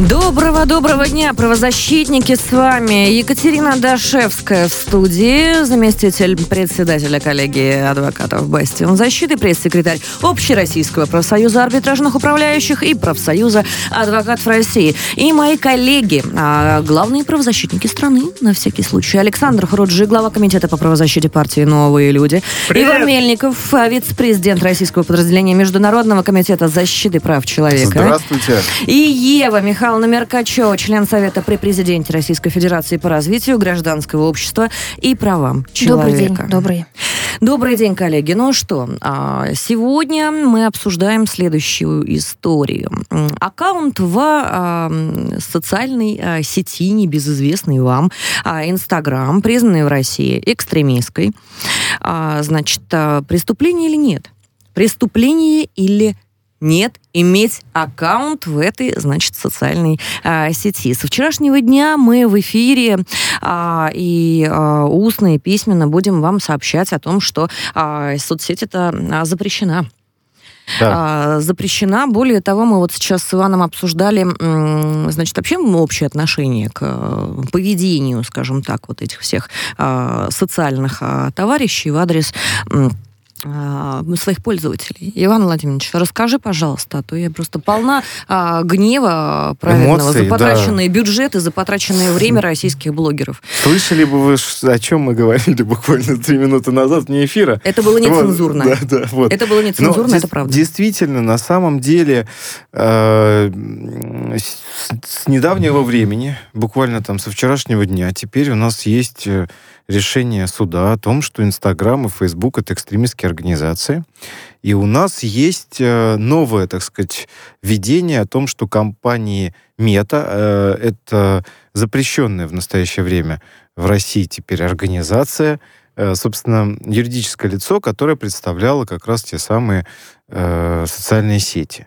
Доброго-доброго дня, правозащитники, с вами Екатерина Дашевская в студии, заместитель председателя коллегии адвокатов «Бастион защиты», пресс-секретарь Общероссийского профсоюза арбитражных управляющих и профсоюза адвокатов России. И мои коллеги, а, главные правозащитники страны, на всякий случай. Александр Хруджи, глава комитета по правозащите партии «Новые люди». Привет! Иван Мельников, а, вице-президент российского подразделения Международного комитета защиты прав человека. Здравствуйте. И Ева Михайловна Меркачева, член Совета при президенте Российской Федерации по развитию гражданского общества и правам человека. Добрый день, добрый. Добрый день, коллеги. Ну что, а, сегодня мы обсуждаем следующую историю. Аккаунт в а, социальной а, сети, небезызвестный вам, Инстаграм, признанный в России экстремистской. Значит, преступление или нет? Преступление или нет иметь аккаунт в этой, значит, социальной а, сети. Со вчерашнего дня мы в эфире а, и а, устно и письменно будем вам сообщать о том, что а, соцсеть эта а, запрещена. Да. А, запрещена. Более того, мы вот сейчас с Иваном обсуждали, значит, вообще общее отношение к э, поведению, скажем так, вот этих всех а, социальных а, товарищей в адрес своих пользователей. Иван Владимирович, расскажи, пожалуйста, а то я просто полна а, гнева праведного Эмоций, за да. потраченные бюджеты, за потраченное время российских блогеров. Слышали бы вы, о чем мы говорили буквально три минуты назад вне эфира? Это было нецензурно. Вот, да, да, вот. Это было Но нецензурно, дес- это правда. Действительно, на самом деле, э, с, с недавнего времени, буквально там со вчерашнего дня, теперь у нас есть э, решение суда о том, что Инстаграм и Фейсбук это экстремистские организации. И у нас есть э, новое, так сказать, видение о том, что компании Мета э, это запрещенная в настоящее время в России теперь организация, э, собственно, юридическое лицо, которое представляло как раз те самые социальные сети.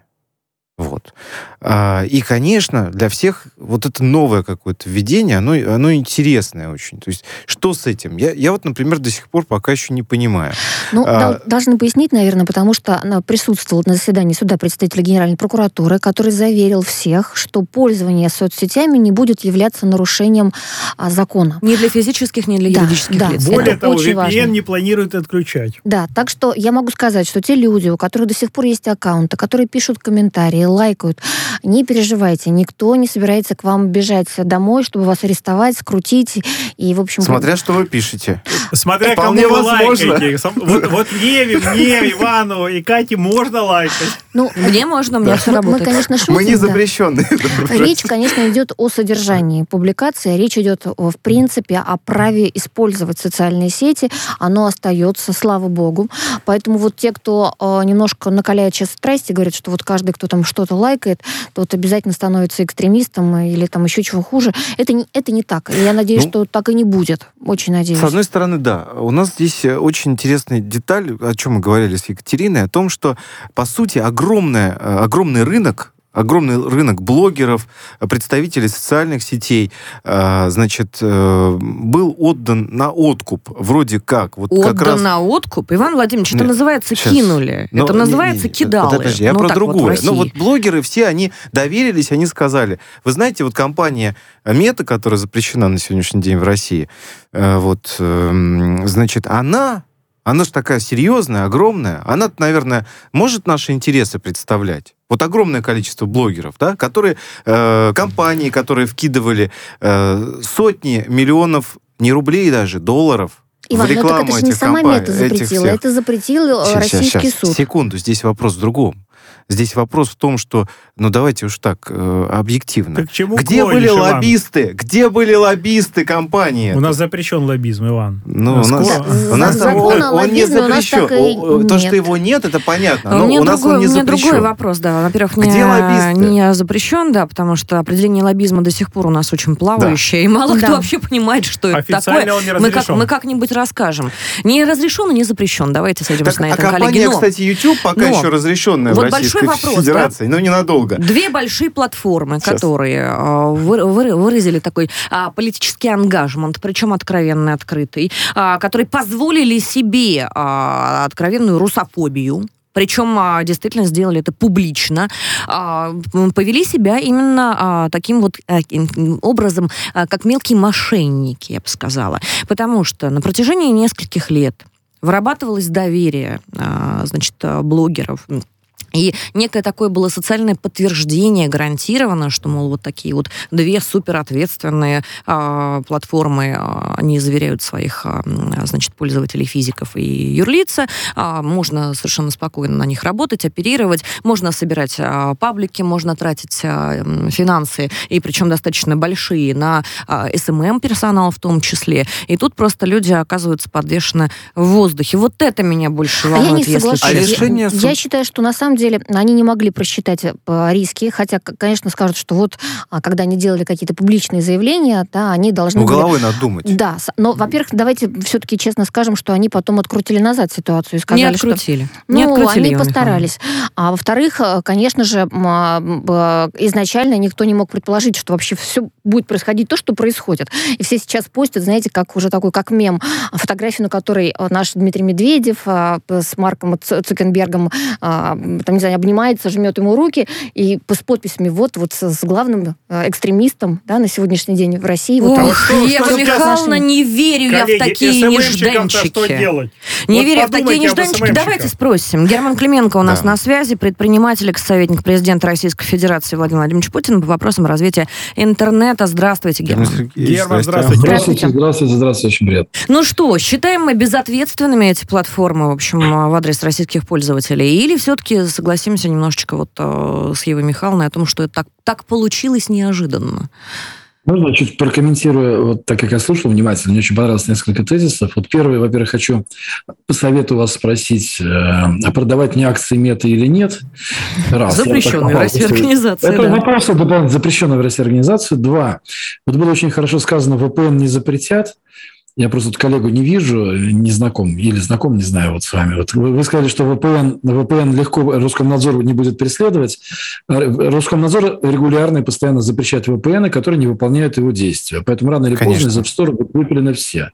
Вот. А, и, конечно, для всех вот это новое какое-то введение, оно, оно интересное очень. То есть, что с этим? Я, я вот, например, до сих пор пока еще не понимаю. Ну, А- дол- должны пояснить, наверное, потому что она присутствовала на заседании суда представителя Генеральной прокуратуры, который заверил всех, что пользование соцсетями не будет являться нарушением а, закона. Ни для физических, ни для Да, юридических да. лиц. Более Это того, очень VPN важно. не планирует отключать. Да, так что я могу сказать, что те люди, у которых до сих пор есть аккаунты, которые пишут комментарии, лайкают, не переживайте, никто не собирается к вам бежать домой, чтобы вас арестовать, скрутить и, в общем... Смотря что вы пишете. Смотря Вполне кому вы возможно. лайкаете. Вот, вот Еве, мне, Ивану и Кате можно лайкать. Ну, Мне можно, у меня все мы, мы, работает. конечно, шутим. Мы не да. запрещенные. Речь, конечно, идет о содержании публикации, речь идет, о, в принципе, о праве использовать социальные сети. Оно остается, слава богу. Поэтому вот те, кто э, немножко накаляет сейчас страсти, говорят, что вот каждый, кто там что-то лайкает, тот обязательно становится экстремистом или там еще чего хуже. Это не, это не так. Я надеюсь, Ну, что так и не будет. Очень надеюсь. С одной стороны, да. У нас здесь э, очень интересная деталь, о чем мы говорили с Екатериной, о том, что, по сути, огромная, э, огромный рынок огромный рынок блогеров, представителей социальных сетей, э, значит, э, был отдан на откуп, вроде как. Вот как Отдан раз... на откуп. Иван Владимирович, это Нет, называется щас. кинули. Но это не- называется не- кидалы. Подожди, я Ну, про так вот другое. ну вот блогеры все, они доверились, они сказали, вы знаете, вот компания Мета, которая запрещена на сегодняшний день в России, э, вот, эм, значит, она, она же такая серьезная, огромная, она, наверное, может наши интересы представлять. Вот огромное количество блогеров, да, которые, э, компании, которые вкидывали э, сотни миллионов, не рублей даже, долларов Иван, в ну так рекламу это же не этих сама компаний, этих запретила, всех. это запретил щас, российский щас. суд. Секунду, здесь вопрос в другом. Здесь вопрос в том, что, ну давайте уж так, э, объективно. Ты к чему Где клонишь, были Иван? лоббисты? Где были лоббисты компании? У нас запрещен лоббизм, Иван. Ну, у нас, Скоро. у нас закон он, он не лоббизме у нас запрещен. так То, что его нет, это понятно. А Но у меня, у нас другой, он не у меня другой запрещен. вопрос, да. Во-первых, Где не, лоббисты? не запрещен, да, потому что определение лоббизма до сих пор у нас очень плавающее, и мало Да. кто вообще понимает, что это Официально такое. он не мы, как, разрешен. мы как-нибудь расскажем. Не разрешен и не запрещен. Давайте сойдемся Так, на а этом, коллеги. компания, Но кстати, YouTube пока но еще разрешенная вот в Российской большой вопрос, да? Федерации, но ненадолго. Две большие платформы, Сейчас. которые э, вы- вы- выразили такой а, политический ангажмент, причем откровенный, открытый, а, которые позволили себе а, откровенную русофобию, причем а, действительно сделали это публично, повели себя именно таким вот образом, как мелкие мошенники, я бы сказала. Потому что на протяжении нескольких лет вырабатывалось доверие, значит, блогеров, м, и некое такое было социальное подтверждение гарантированно, что, мол, вот такие вот две суперответственные а, платформы, а, они заверяют своих, а, м, значит, пользователей физиков и юрлица, а, можно совершенно спокойно на них работать, оперировать, можно собирать а, паблики, можно тратить а, м, финансы, и причем достаточно большие, на SMM персонал в том числе. И тут просто люди оказываются подвешены в воздухе. Вот это меня больше А я не волнует, если соглашусь. А честно. Я- решение суд- Я считаю, что на самом деле они не могли просчитать э, риски, хотя, конечно, скажут, что вот, а, когда они делали какие-то публичные заявления, да, они должны Ну, были головой надо думать. Да, но, во-первых, давайте все-таки честно скажем, что они потом открутили назад ситуацию и сказали, не что открутили. ну, не открутили, они постарались. А во-вторых, э, конечно же, а, изначально никто не мог предположить, что вообще все будет происходить то, что происходит. И все сейчас постят, знаете, как уже такой, как мем, фотографию, на которой э, наш Дмитрий Медведев а, с Марком Цукенбергом, там, не знаю, обнимается, жмет ему руки, и с подписями вот, вот с, с главным э, экстремистом да, на сегодняшний день в России. Вот Ох, что- Ева что Михайловна, не верю я в Коллеги, такие СММщикам-то что нежданчики. делать? Не Вот верю в такие нежданчики. Давайте спросим. Герман Клименко у нас Да. на связи, предприниматель, советник президента Российской Федерации Владимир Владимирович Путин по вопросам развития интернета. Здравствуйте, Герман. Герман, здравствуйте. Здравствуйте. Здравствуйте, здравствуйте, здравствуйте, очень приятно. Ну что, считаем мы безответственными эти платформы, в общем, в адрес российских пользователей? Или все-таки согласимся немножечко вот э, с Евой Михайловной о том, что это так, так получилось неожиданно? Можно чуть прокомментирую, вот так как я слушал внимательно, мне очень понравилось несколько тезисов. Вот первый, во-первых, хочу по совету вас спросить, э, а продавать мне акции мета или нет? Раз. Запрещенная в России организация, Это да. вопрос запрещенная в России организацию. Два. Вот было очень хорошо сказано, VPN не запретят. Я просто коллегу не вижу, не знаком, или знаком, не знаю, вот с вами. Вот вы, вы сказали, что VPN, VPN легко Роскомнадзор не будет преследовать. Роскомнадзор регулярно и постоянно запрещает VPN, которые не выполняют его действия. Поэтому рано или Конечно. поздно из App Store будут выпилены все.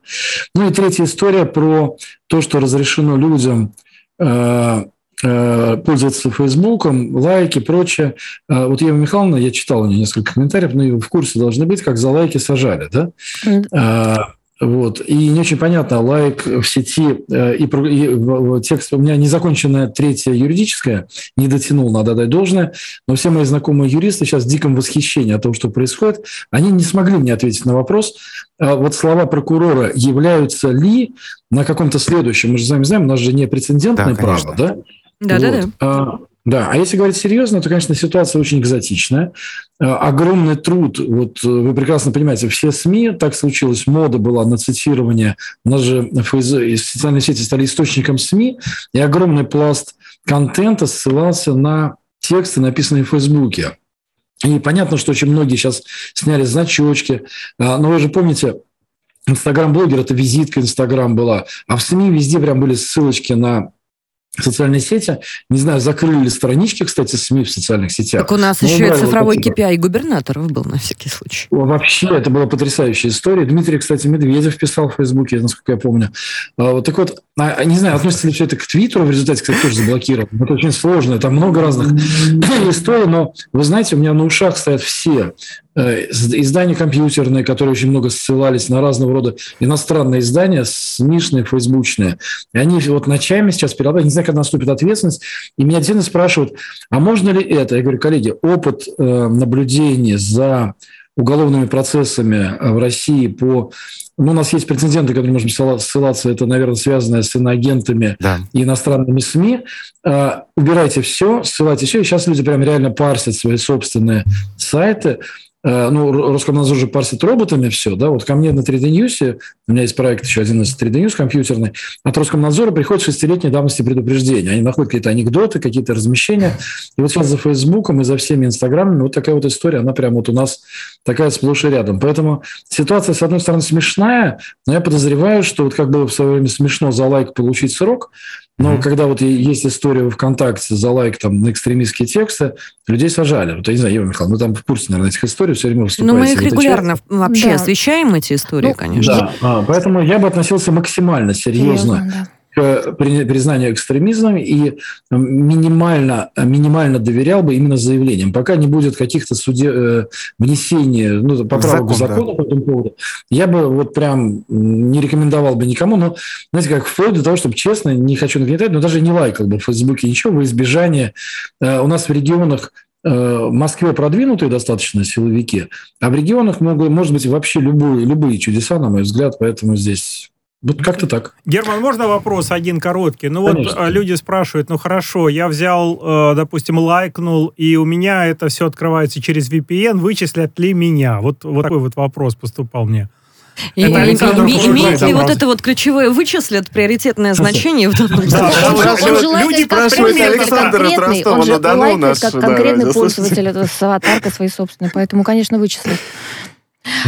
Ну и третья история про то, что разрешено людям э, э, пользоваться Фейсбуком, лайки, прочее. Э, Вот Ева Михайловна, я читал у нее несколько комментариев, но и вы в курсе должны быть, как за лайки сажали, да? М, А, Вот. И не очень понятно, лайк в сети э, и, и в- в текст у меня незаконченная третья юридическая, не дотянул, надо дать должное, но все мои знакомые юристы сейчас в диком восхищении о том, что происходит, они не смогли мне ответить на вопрос, а вот слова прокурора являются ли на каком-то следующем, мы же с вами знаем, у нас же не прецедентное Да, право, да? Да-да-да. Вот. А, Да, а если говорить серьезно, то, конечно, ситуация очень экзотичная. А, Огромный труд, вот э, вы прекрасно понимаете, все СМИ, так случилось, мода была на цитирование, у нас же социальные сети стали источником СМИ, и огромный пласт контента ссылался на тексты, написанные в Фейсбуке. И понятно, что очень многие сейчас сняли значочки, А, но вы же помните, Инстаграм-блогер – это визитка Инстаграм была, а в СМИ везде прям были ссылочки на социальные сети. Не знаю, закрыли ли странички, кстати, СМИ в социальных сетях. Так у нас Ну, еще и вот цифровой эти- KPI губернаторов был на всякий случай. Вообще, это была потрясающая история. Дмитрий, кстати, Медведев писал в Фейсбуке, насколько я помню. А, Вот так вот, а, а не знаю, относится ли все это к Твиттеру, в результате, кстати, тоже заблокирован. Это очень сложно, там много разных историй, но вы знаете, у меня на ушах стоят все издания компьютерные, которые очень много ссылались на разного рода иностранные издания, СМИшные, фейсбучные. И они вот ночами сейчас перерабатывают, не знаю, когда наступит ответственность, и меня отдельно спрашивают, а можно ли это? Я говорю, коллеги, опыт э, наблюдения за уголовными процессами в России по... Ну, у нас есть прецеденты, которые можем ссылаться, это, наверное, связано с иноагентами Да. и иностранными СМИ. Убирайте все, ссылайте все. И сейчас люди прям реально парсят свои собственные сайты. А, Ну, Ро- Роскомнадзор же парсит роботами все, да. Вот ко мне на 3D News, у меня есть проект еще один из 3D News компьютерный, от Роскомнадзора приходит шестилетней давности предупреждения. Они находят какие-то анекдоты, какие-то размещения. И вот сейчас за Фейсбуком и за всеми Инстаграмами вот такая вот история, она прям вот у нас такая сплошь и рядом. Поэтому ситуация, с одной стороны, смешная, но я подозреваю, что вот как было в свое время смешно за лайк получить срок, но Мгм. когда вот есть история в ВКонтакте за лайк там на экстремистские тексты, людей сажали. Вот я не знаю, Ева Михайловна, вы там в курсе, наверное, этих историй все время Но выступаете. Ну, мы их регулярно вообще Да. освещаем, эти истории, Ну, конечно. Да, а, поэтому я бы относился максимально серьезно да. К при- признанию экстремизма и минимально, минимально доверял бы именно заявлениям. Пока не будет каких-то суде, э, внесений, ну, поправок Закон, в закон по этому поводу, я бы вот прям не рекомендовал бы никому, но, знаете, как вплоть до того, чтобы честно, не хочу нагнетать, но даже не лайкал бы в Фейсбуке ничего во избежание. э, У нас в регионах э, в Москве продвинутые достаточно силовики, а в регионах могут, может быть вообще любые, любые чудеса, на мой взгляд, поэтому здесь вот как-то так. Герман, можно вопрос один короткий? Ну вот Конечно. а, люди спрашивают, ну хорошо, я взял, э, допустим, лайкнул, и у меня это все открывается через VPN, вычислят ли меня? Вот, вот такой вот вопрос поступал мне. И- Это и- Александр и- Имеет ли вот это вот ключевое вычислят приоритетное значение в данном Да, случае? Он, же- лайкает люди как спрашивают пользователь Александра конкретный, он же лайкает как конкретный пользователь, это с аватаркой своей собственной, поэтому, конечно, вычислят.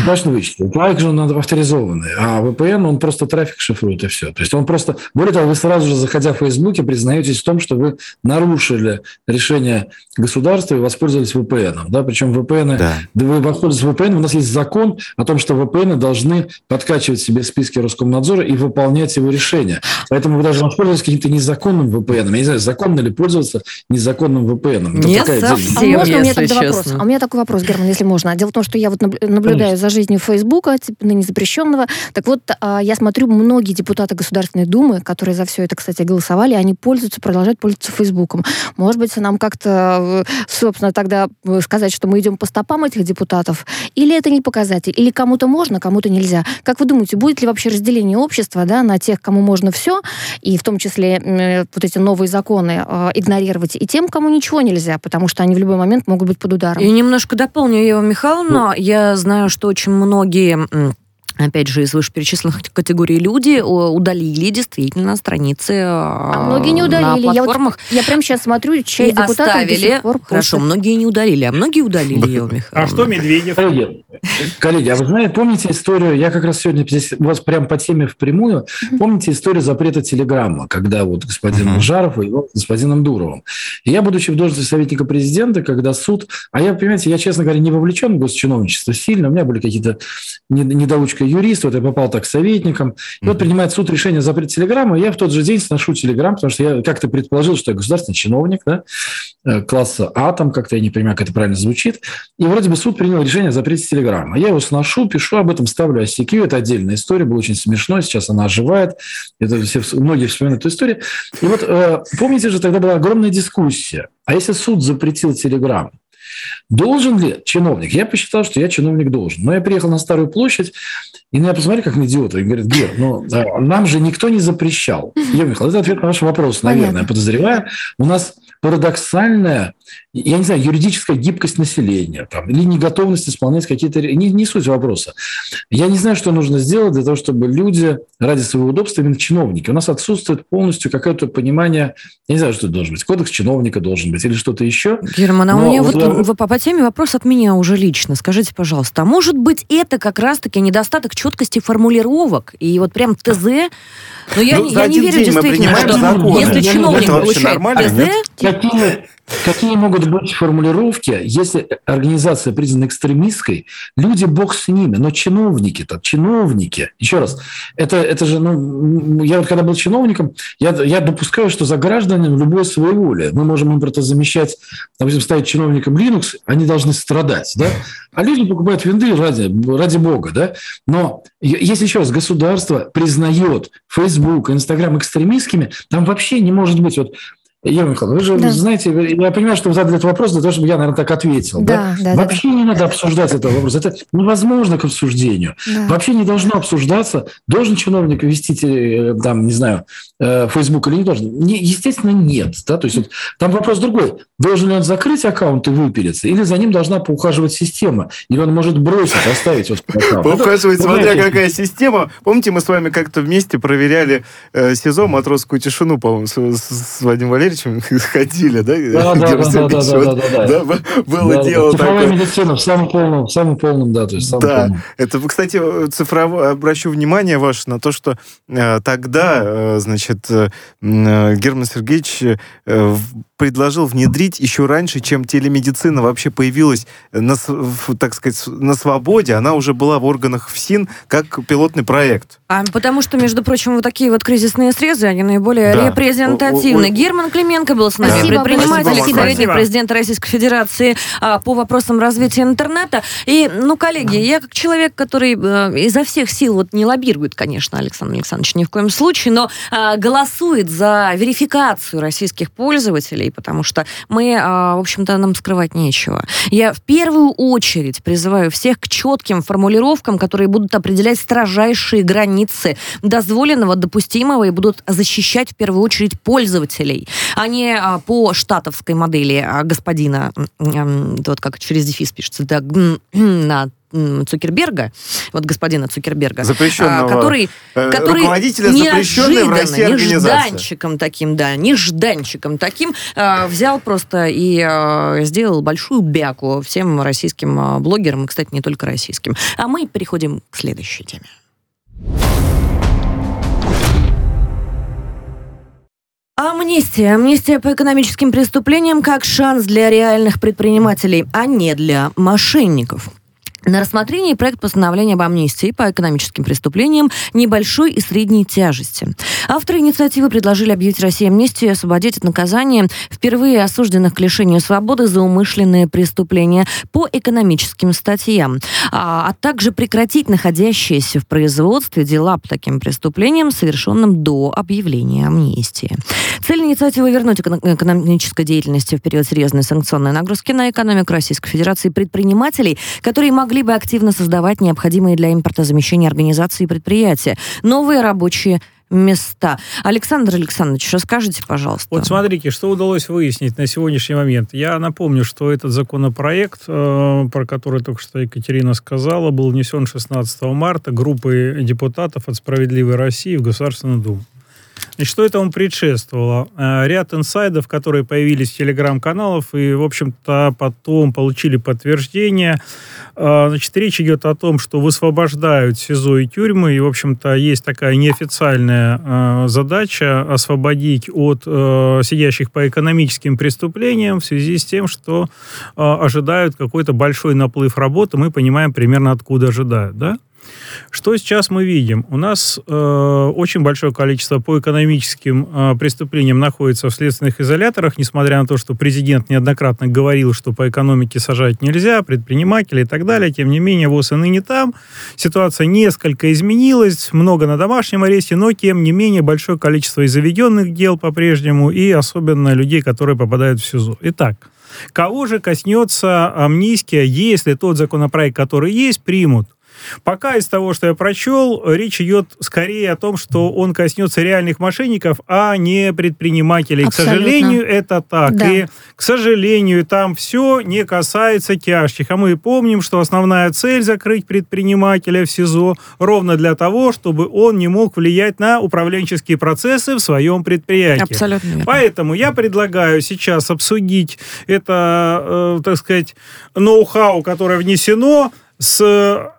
Конечно, вычислить. Лайк же он надо авторизованный, а VPN, он просто трафик шифрует и все. То есть он просто... Более того, вы сразу же, заходя в Фейсбуке, признаетесь в том, что вы нарушили решение государства и воспользовались VPN. Да? Причем VPN... Да. Да вы воспользуетесь VPN, у нас есть закон о том, что VPN должны подкачивать себе списки Роскомнадзора и выполнять его решения. Поэтому вы даже воспользовались каким-то незаконным VPN. Я не знаю, законно ли пользоваться незаконным VPN. Это Не такая совсем. А можно у меня тогда вопрос? честно. А у меня такой вопрос, Герман, если можно. Дело в том, что я вот наб- наблюдаю за жизнью Фейсбука, типа ныне запрещенного. Так вот, а, я смотрю, многие депутаты Государственной Думы, которые за все это, кстати, голосовали, они пользуются, продолжают пользоваться Фейсбуком. Может быть, нам как-то, э, собственно, тогда э, сказать, что мы идем по стопам этих депутатов? Или это не показатель? Или кому-то можно, кому-то нельзя? Как вы думаете, будет ли вообще разделение общества да, на тех, кому можно все, и в том числе э, вот эти новые законы игнорировать, и тем, кому ничего нельзя, потому что они в любой момент могут быть под ударом? И немножко дополню Ева Михайловна. Я знаю, что очень многие опять же, из вышеперечисленных категорий люди о, удалили действительно страницы А а многие не удалили. на Я, вот, платформах. я прям сейчас смотрю, И чей депутат до оставили. сих пор Хорошо, многие не удалили, а многие удалили, Ева А Михайловна. что Медведев? Коллеги, коллеги, а вы знаете, помните историю, я как раз сегодня здесь у вас прям по теме впрямую, помните историю запрета телеграмма, когда вот господин. Жаров воевал с господином Дуровым. И я, будучи в должности советника президента, когда суд, а я, понимаете, я, честно говоря, не вовлечен в госчиновничество сильно, у меня были какие-то не- недоучка юриста, вот я попал так советником, и вот принимает суд решение о запрете телеграммы, я в тот же день сношу телеграмм, потому что я как-то предположил, что я государственный чиновник, да, э, класса А, там как-то, я не понимаю, как это правильно звучит, и вроде бы суд принял решение о запрете телеграммы. Я его сношу, пишу об этом, ставлю ICQ. Это отдельная история, была очень смешно. Сейчас она оживает. Это все, многие вспоминают эту историю. И вот э, помните же, тогда была огромная дискуссия. А если суд запретил телеграмму? Должен ли чиновник? Я посчитал, что я чиновник должен. Но я приехал на Старую площадь, и на меня посмотрели как на идиота. И говорят, Гер, ну, нам же никто не запрещал. Я, Михаил, это ответ на ваш вопрос, наверное. Понятно. Я подозреваю. У нас парадоксальная, я не знаю, юридическая гибкость населения там, или неготовность исполнять какие-то... Не, не суть вопроса. Я не знаю, что нужно сделать для того, чтобы люди ради своего удобства, именно чиновники, у нас отсутствует полностью какое-то понимание, я не знаю, что это должен быть, кодекс чиновника должен быть или что-то еще. Герман, а у меня вот вот я- в- по, по теме вопрос от меня уже лично. Скажите, пожалуйста, а может быть это как раз-таки недостаток четкости формулировок и вот прям ТЗ? Но я, Ну, я не верю действительно, что законы. если Это чиновник вообще получает нормально, ТЗ, нет? Какие, какие могут быть формулировки, если организация признана экстремистской, люди бог с ними, но чиновники-то, чиновники, еще раз, это, это же, ну, я вот когда был чиновником, я, я допускаю, что за гражданами любой своеволие. Мы можем им просто замещать, допустим, ставить чиновникам Linux, они должны страдать, да? А люди покупают винды ради, ради бога, да? Но если еще раз государство признает Facebook, Instagram экстремистскими, там вообще не может быть вот Ева Михайловна, вы же Да. знаете, я понимаю, что вы задали этот вопрос для того, чтобы я, наверное, так ответил. Да, да, да, Вообще не надо обсуждать этот вопрос. Это невозможно к обсуждению. Да. Вообще не должно обсуждаться, должен чиновник вести, э, там, не знаю, э, Facebook или не должен. Не- естественно, нет. Да? То есть вот, там вопрос другой. Должен ли он закрыть аккаунт и выпилиться, или за ним должна поухаживать система, или он может бросить, оставить вот аккаунт. Поухаживать, смотря какая система. Помните, мы с вами как-то вместе проверяли э, СИЗО «Матросскую тишину», по-моему, с Владимиром Валерьевичем ходили, да? Да, да, да, Было дело Цифровая медицина в самом полном, в самом полном, да, то есть Да, это, кстати, цифрово обращу внимание ваше на то, что э, тогда, э, значит, э, Герман Сергеевич предложил внедрить еще раньше, чем телемедицина вообще появилась, на, с- в, так сказать, на свободе, она уже была в органах ФСИН как пилотный проект. А потому что, между прочим, вот такие вот кризисные срезы, они наиболее Да. репрезентативны. О- о- Герман Клименко был с нами, Спасибо предприниматель, советник Спасибо. президента Российской Федерации а, по вопросам развития интернета. И, ну, коллеги, я как человек, который э, изо всех сил вот не лоббирует, конечно, Александр Александрович ни в коем случае, но а, голосует за верификацию российских пользователей, потому что мы, а, в общем-то, нам скрывать нечего. Я в первую очередь призываю всех к четким формулировкам, которые будут определять строжайшие границы дозволенного, допустимого и будут защищать в первую очередь пользователей, а не а, по штатовской модели а, господина, вот как через дефис пишется, да, на Цукерберга, вот господина Цукерберга, Запрещенного, а, который, э, который руководителя запрещенной в России организации. нежданчиком таким, да, нежданчиком таким а, взял просто и а, сделал большую бяку всем российским блогерам, и, кстати, не только российским. А мы переходим к следующей теме. Амнистия. Амнистия по экономическим преступлениям как шанс для реальных предпринимателей, а не для мошенников. На рассмотрении проект постановления об амнистии по экономическим преступлениям небольшой и средней тяжести. Авторы инициативы предложили объявить России амнистию и освободить от наказания впервые осужденных к лишению свободы за умышленные преступления по экономическим статьям, а, а также прекратить находящиеся в производстве дела по таким преступлениям, совершенным до объявления амнистии. Цель инициативы вернуть эко- экономической деятельности в период серьезной санкционной нагрузки на экономику Российской Федерации предпринимателей, которые могли бы активно создавать необходимые для импортозамещения организации и предприятия, новые рабочие места. Александр Александрович, расскажите, пожалуйста. Вот смотрите, что удалось выяснить на сегодняшний момент. Я напомню, что этот законопроект, э, про который только что Екатерина сказала, был внесен 16 марта группой депутатов от «Справедливой России» в Государственную Думу. Значит, что этому предшествовало? Э, Ряд инсайдов, которые появились в телеграм-каналах и, в общем-то, потом получили подтверждение. Э, Значит, речь идет о том, что высвобождают СИЗО и тюрьмы, и, в общем-то, есть такая неофициальная э, задача освободить от сидящих по экономическим преступлениям в связи с тем, что ожидают какой-то большой наплыв работы. Мы понимаем примерно, откуда ожидают, да? Что сейчас мы видим? У нас э, очень большое количество по экономическим э, преступлениям находится в следственных изоляторах, несмотря на то, что президент неоднократно говорил, что по экономике сажать нельзя, предприниматели и так далее. Тем не менее, ВОЗ и ныне там. Ситуация несколько изменилась, много на домашнем аресте, но, тем не менее, большое количество и заведенных дел по-прежнему, и особенно людей, которые попадают в СИЗО. Итак, кого же коснется амнистия, если тот законопроект, который есть, примут? Пока из того, что я прочел, речь идет скорее о том, что он коснется реальных мошенников, а не предпринимателей. Абсолютно. К сожалению, это так. Да. И, к сожалению, там все не касается тяжких. А мы помним, что основная цель закрыть предпринимателя в СИЗО ровно для того, чтобы он не мог влиять на управленческие процессы в своем предприятии. Абсолютно верно. Поэтому я предлагаю сейчас обсудить это, э, так сказать, ноу-хау, которое внесено с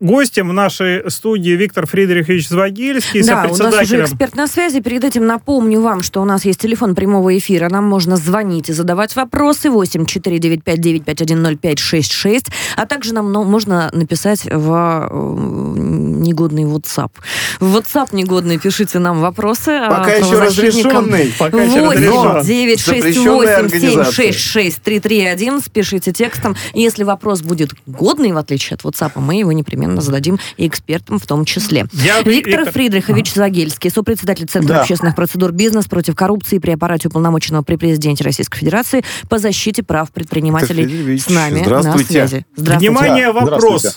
гостем в нашей студии Виктор Фридрихович Звагильский, Да, у нас уже эксперт на связи. Перед этим напомню вам, что у нас есть телефон прямого эфира. Нам можно звонить и задавать вопросы. 8 495 951 0566. А также нам ну, можно написать в негодный WhatsApp. В WhatsApp негодный пишите нам вопросы. а Пока еще правозащитникам. разрешенный. Пока еще разрешен. 8 9 6 Запрещенная 8 7 организация. 6 6 3 3 1. Спешите текстом. Если вопрос будет годный, в отличие от WhatsApp, мы его непременно непременно зададим и экспертам в том числе. Я- Виктор, Виктор- Фридрихович Загельский, сопредседатель Центра Да. общественных процедур «Бизнес против коррупции» при аппарате уполномоченного при президенте Российской Федерации по защите прав предпринимателей с нами на связи. Здравствуйте. Внимание, вопрос. здравствуйте.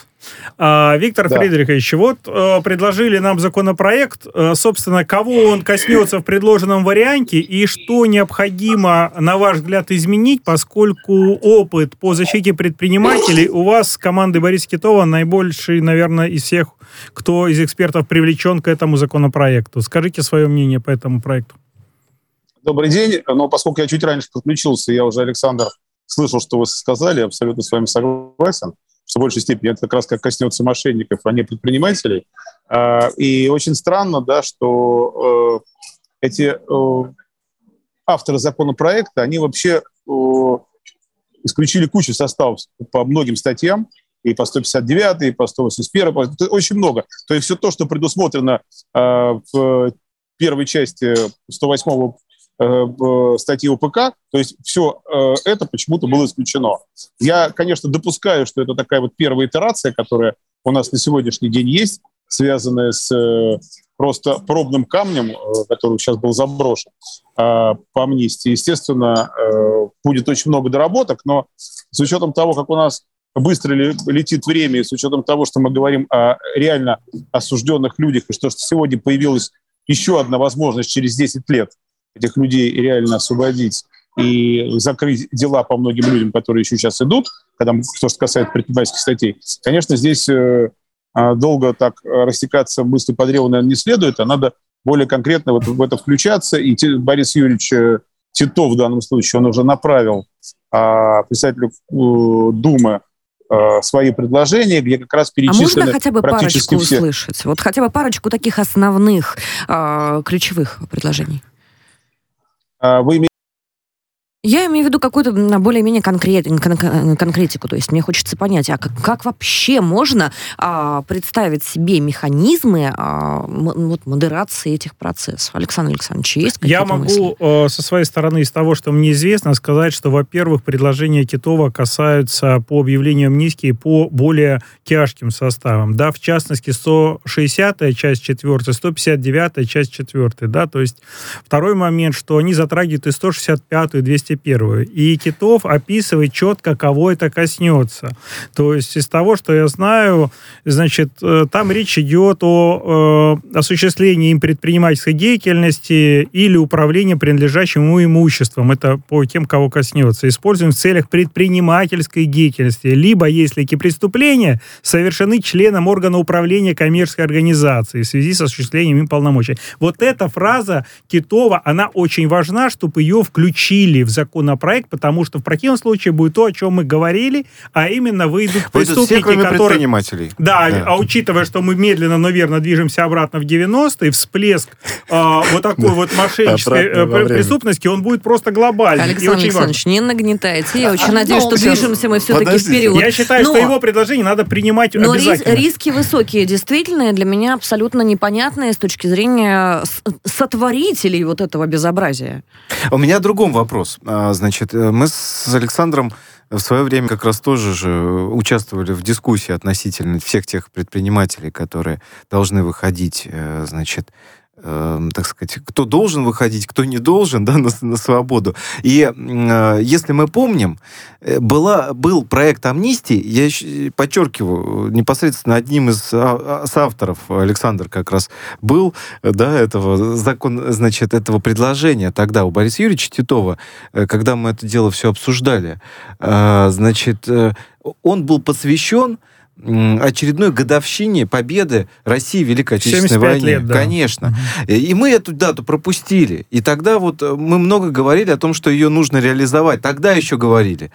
А, Виктор Да. Фридрихович, вот э, предложили нам законопроект, э, собственно, кого он коснется в предложенном варианте и что необходимо, на ваш взгляд, изменить, поскольку опыт по защите предпринимателей у вас с командой Бориса Китова наибольший, наверное, из всех, кто из экспертов привлечен к этому законопроекту. Скажите свое мнение по этому проекту. Добрый день. Но поскольку я чуть раньше подключился, я уже, Александр, слышал, что вы сказали, абсолютно с вами согласен, в большей степени это как раз как коснется мошенников, а не предпринимателей. А, И очень странно, да, что э, эти э, авторы законопроекта, они вообще э, исключили кучу составов по многим статьям, и по 159, и по 181, по- это очень много. То есть все то, что предусмотрено в первой части 108 э, в статьи УПК, то есть все это почему-то было исключено. Я, конечно, допускаю, что это такая вот первая итерация, которая у нас на сегодняшний день есть, связанная с э, просто пробным камнем, э, который сейчас был заброшен э, по амнистии. Естественно, э, будет очень много доработок, но с учетом того, как у нас быстро ле- летит время, и с учетом того, что мы говорим о реально осужденных людях, и что сегодня появилась еще одна возможность через 10 лет этих людей реально освободить и закрыть дела по многим людям, которые еще сейчас идут, когда то, что касается предпринимательских статей, конечно, здесь э, а, долго так э, растекаться мысли по древу, наверное, не следует, а надо более конкретно вот в это включаться. И Борис Юрьевич э, Титов в данном случае, он уже направил а, э, Думы э, свои предложения, где как раз А перечислены можно хотя бы парочку все. услышать? Вот хотя бы парочку таких основных а, ключевых предложений. А, Вы имеете Я имею в виду какую-то более-менее конкрет, кон- кон- конкретику. То есть мне хочется понять, а как, как вообще можно а, представить себе механизмы а, м- вот, модерации этих процессов? Александр Александрович, есть какие-то Я могу мысли? э, со своей стороны из того, что мне известно, сказать, что, во-первых, предложения Титова касаются по объявлению амнистии по более тяжким составам. Да, в частности, 160 часть 4, 159 часть 4. Да, то есть второй момент, что они затрагивают и 165 и 201. И Титов описывает четко, кого это коснется. То есть из того, что я знаю, значит, э, там речь идет о э, осуществлении им предпринимательской деятельности или управлении принадлежащим ему имуществом. Это по тем, кого коснется. Используем в целях предпринимательской деятельности. Либо, если эти преступления совершены членом органа управления коммерческой организации в связи с осуществлением им полномочий. Вот эта фраза Китова, она очень важна, чтобы ее включили в законопроект, потому что в противном случае будет то, о чем мы говорили, а именно выйдут преступники, все, кроме которые... предпринимателей. Да, Да. а учитывая, что мы медленно, но верно движемся обратно в 90-е, всплеск а, вот такой вот мошеннической э, преступности, он будет просто глобальный. Александр. Александрович, не нагнетайте. Я очень надеюсь, что движемся мы все-таки вперед. Я считаю, что его предложение надо принимать Но обязательно. риски высокие, действительно, для меня абсолютно непонятные с точки зрения сотворителей вот этого безобразия. У меня о другом вопрос. А, Значит, э, мы с Александром в свое время как раз тоже же участвовали в дискуссии относительно всех тех предпринимателей, которые должны выходить, э, значит, э, так сказать, кто должен выходить, кто не должен, да, на, на свободу. И э, если мы помним, э, была, был проект амнистии, я подчеркиваю, непосредственно одним из а- а- соавторов Александр как раз был, да, этого закон, значит, этого предложения тогда у Бориса Юрьевича Титова, э, когда мы это дело все обсуждали, э, значит, э, он был посвящен очередной годовщине победы России в Великой Отечественной 75 войне. лет, да. Конечно. И мы эту дату пропустили. И тогда вот э, мы много говорили о том, что ее нужно реализовать. Тогда еще говорили.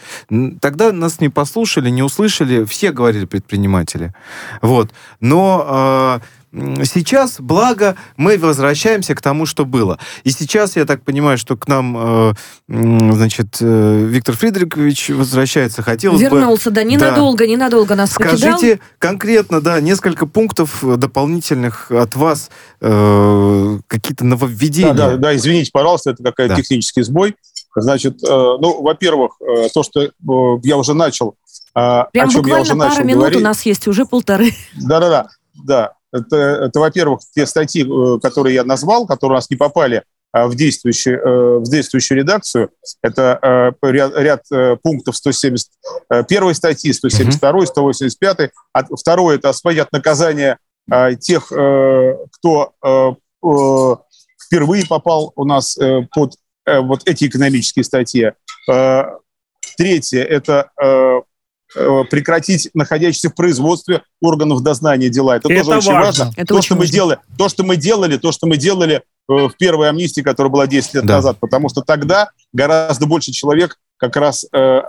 Тогда нас не послушали, не услышали. Все говорили предприниматели. Вот. Но э, сейчас, благо, мы возвращаемся к тому, что было. И сейчас, я так понимаю, что к нам, э, значит, э, Виктор Фридрихович возвращается. Хотелось бы... Вернулся, да, ненадолго, ненадолго нас покидал. Скажите конкретно, да, несколько пунктов э, дополнительных от вас, э, какие-то нововведения. Да, да, да, извините, пожалуйста, это какой-то Да. технический сбой. Значит, э, ну, во-первых, э, то, что э, я уже начал А, Прям о чем я уже начал минут говорить. у нас есть, уже полторы. Да-да-да. Да. Это, это, во-первых, те статьи, э, которые я назвал, которые у нас не попали а, в действующую, э, в действующую редакцию. Это э, ряд, ряд пунктов 171 статьи, 172, 185. А Второе – это освободить от наказания э, тех, кто впервые попал у нас под вот эти экономические статьи. Третье – это прекратить находящихся в производстве органов дознания дела. Это, Это тоже очень важно. важно. Это то, очень что мы важно. делали, то, что мы делали, то, что мы делали э, в первой амнистии, которая была 10 лет Да. назад, потому что тогда гораздо больше человек как раз э, э,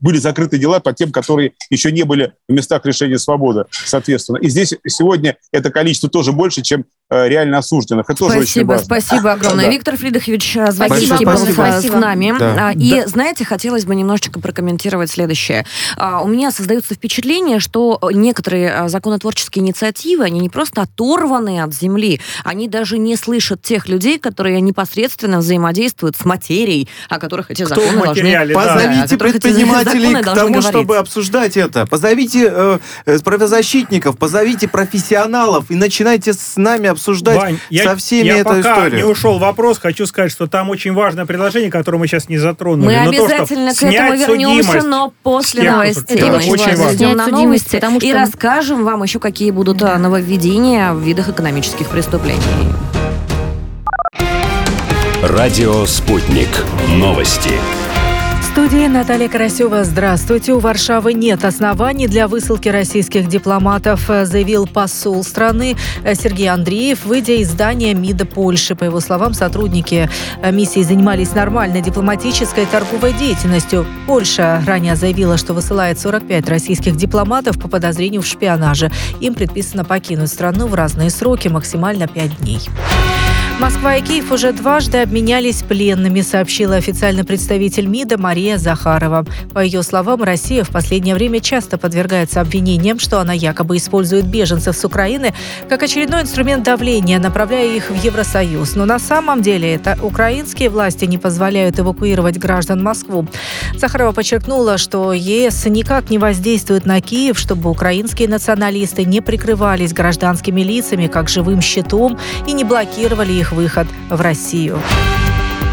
были закрыты дела по тем, которые еще не были в местах лишения свободы, соответственно. И здесь сегодня это количество тоже больше, чем э, реально осужденных. Это тоже очень Спасибо, важно. спасибо огромное. Да. Виктор Фридохович Звонкинский Спасибо, был спасибо. с- нами. Да. А, И, Да. знаете, хотелось бы немножечко прокомментировать следующее. А, У меня создается впечатление, что некоторые законотворческие инициативы, они не просто оторваны от земли, они даже не слышат тех людей, которые непосредственно взаимодействуют с материей, о которых эти Кто законы должны... да. Позовите эти предпринимателей законы к тому, говорить. чтобы обсуждать это. Позовите э, э, правозащитников, позовите профессионалов и начинайте с нами обсуждать Вань, я, со всеми я эту пока историю. не ушел вопрос, хочу сказать, что там очень важное предложение, которое мы сейчас не затронули. Мы Но то, обязательно к снять этому вернемся, но после новостей. Это Мы очень важно. Снять судимость, новости потому и что- расскажем вам еще, какие будут а, нововведения в видах экономических преступлений. Радио «Спутник». Новости. Студии Наталья Карасева. Здравствуйте. У Варшавы нет оснований для высылки российских дипломатов, э, заявил посол страны э, Сергей Андреев, выйдя из здания МИДа Польши. По его словам, сотрудники э, миссии занимались нормальной дипломатической торговой деятельностью. Польша ранее заявила, что высылает 45 российских дипломатов по подозрению в шпионаже. Им предписано покинуть страну в разные сроки, максимально 5 дней. Москва и Киев уже дважды обменялись пленными, сообщила официальный представитель МИДа Мария Захарова. По ее словам, Россия в последнее время часто подвергается обвинениям, что она якобы использует беженцев с Украины как очередной инструмент давления, направляя их в Евросоюз. Но на самом деле это украинские власти не позволяют эвакуировать граждан Москву. Захарова подчеркнула, что ЕС никак не воздействует на Киев, чтобы украинские националисты не прикрывались гражданскими лицами как живым щитом и не блокировали их выход в Россию.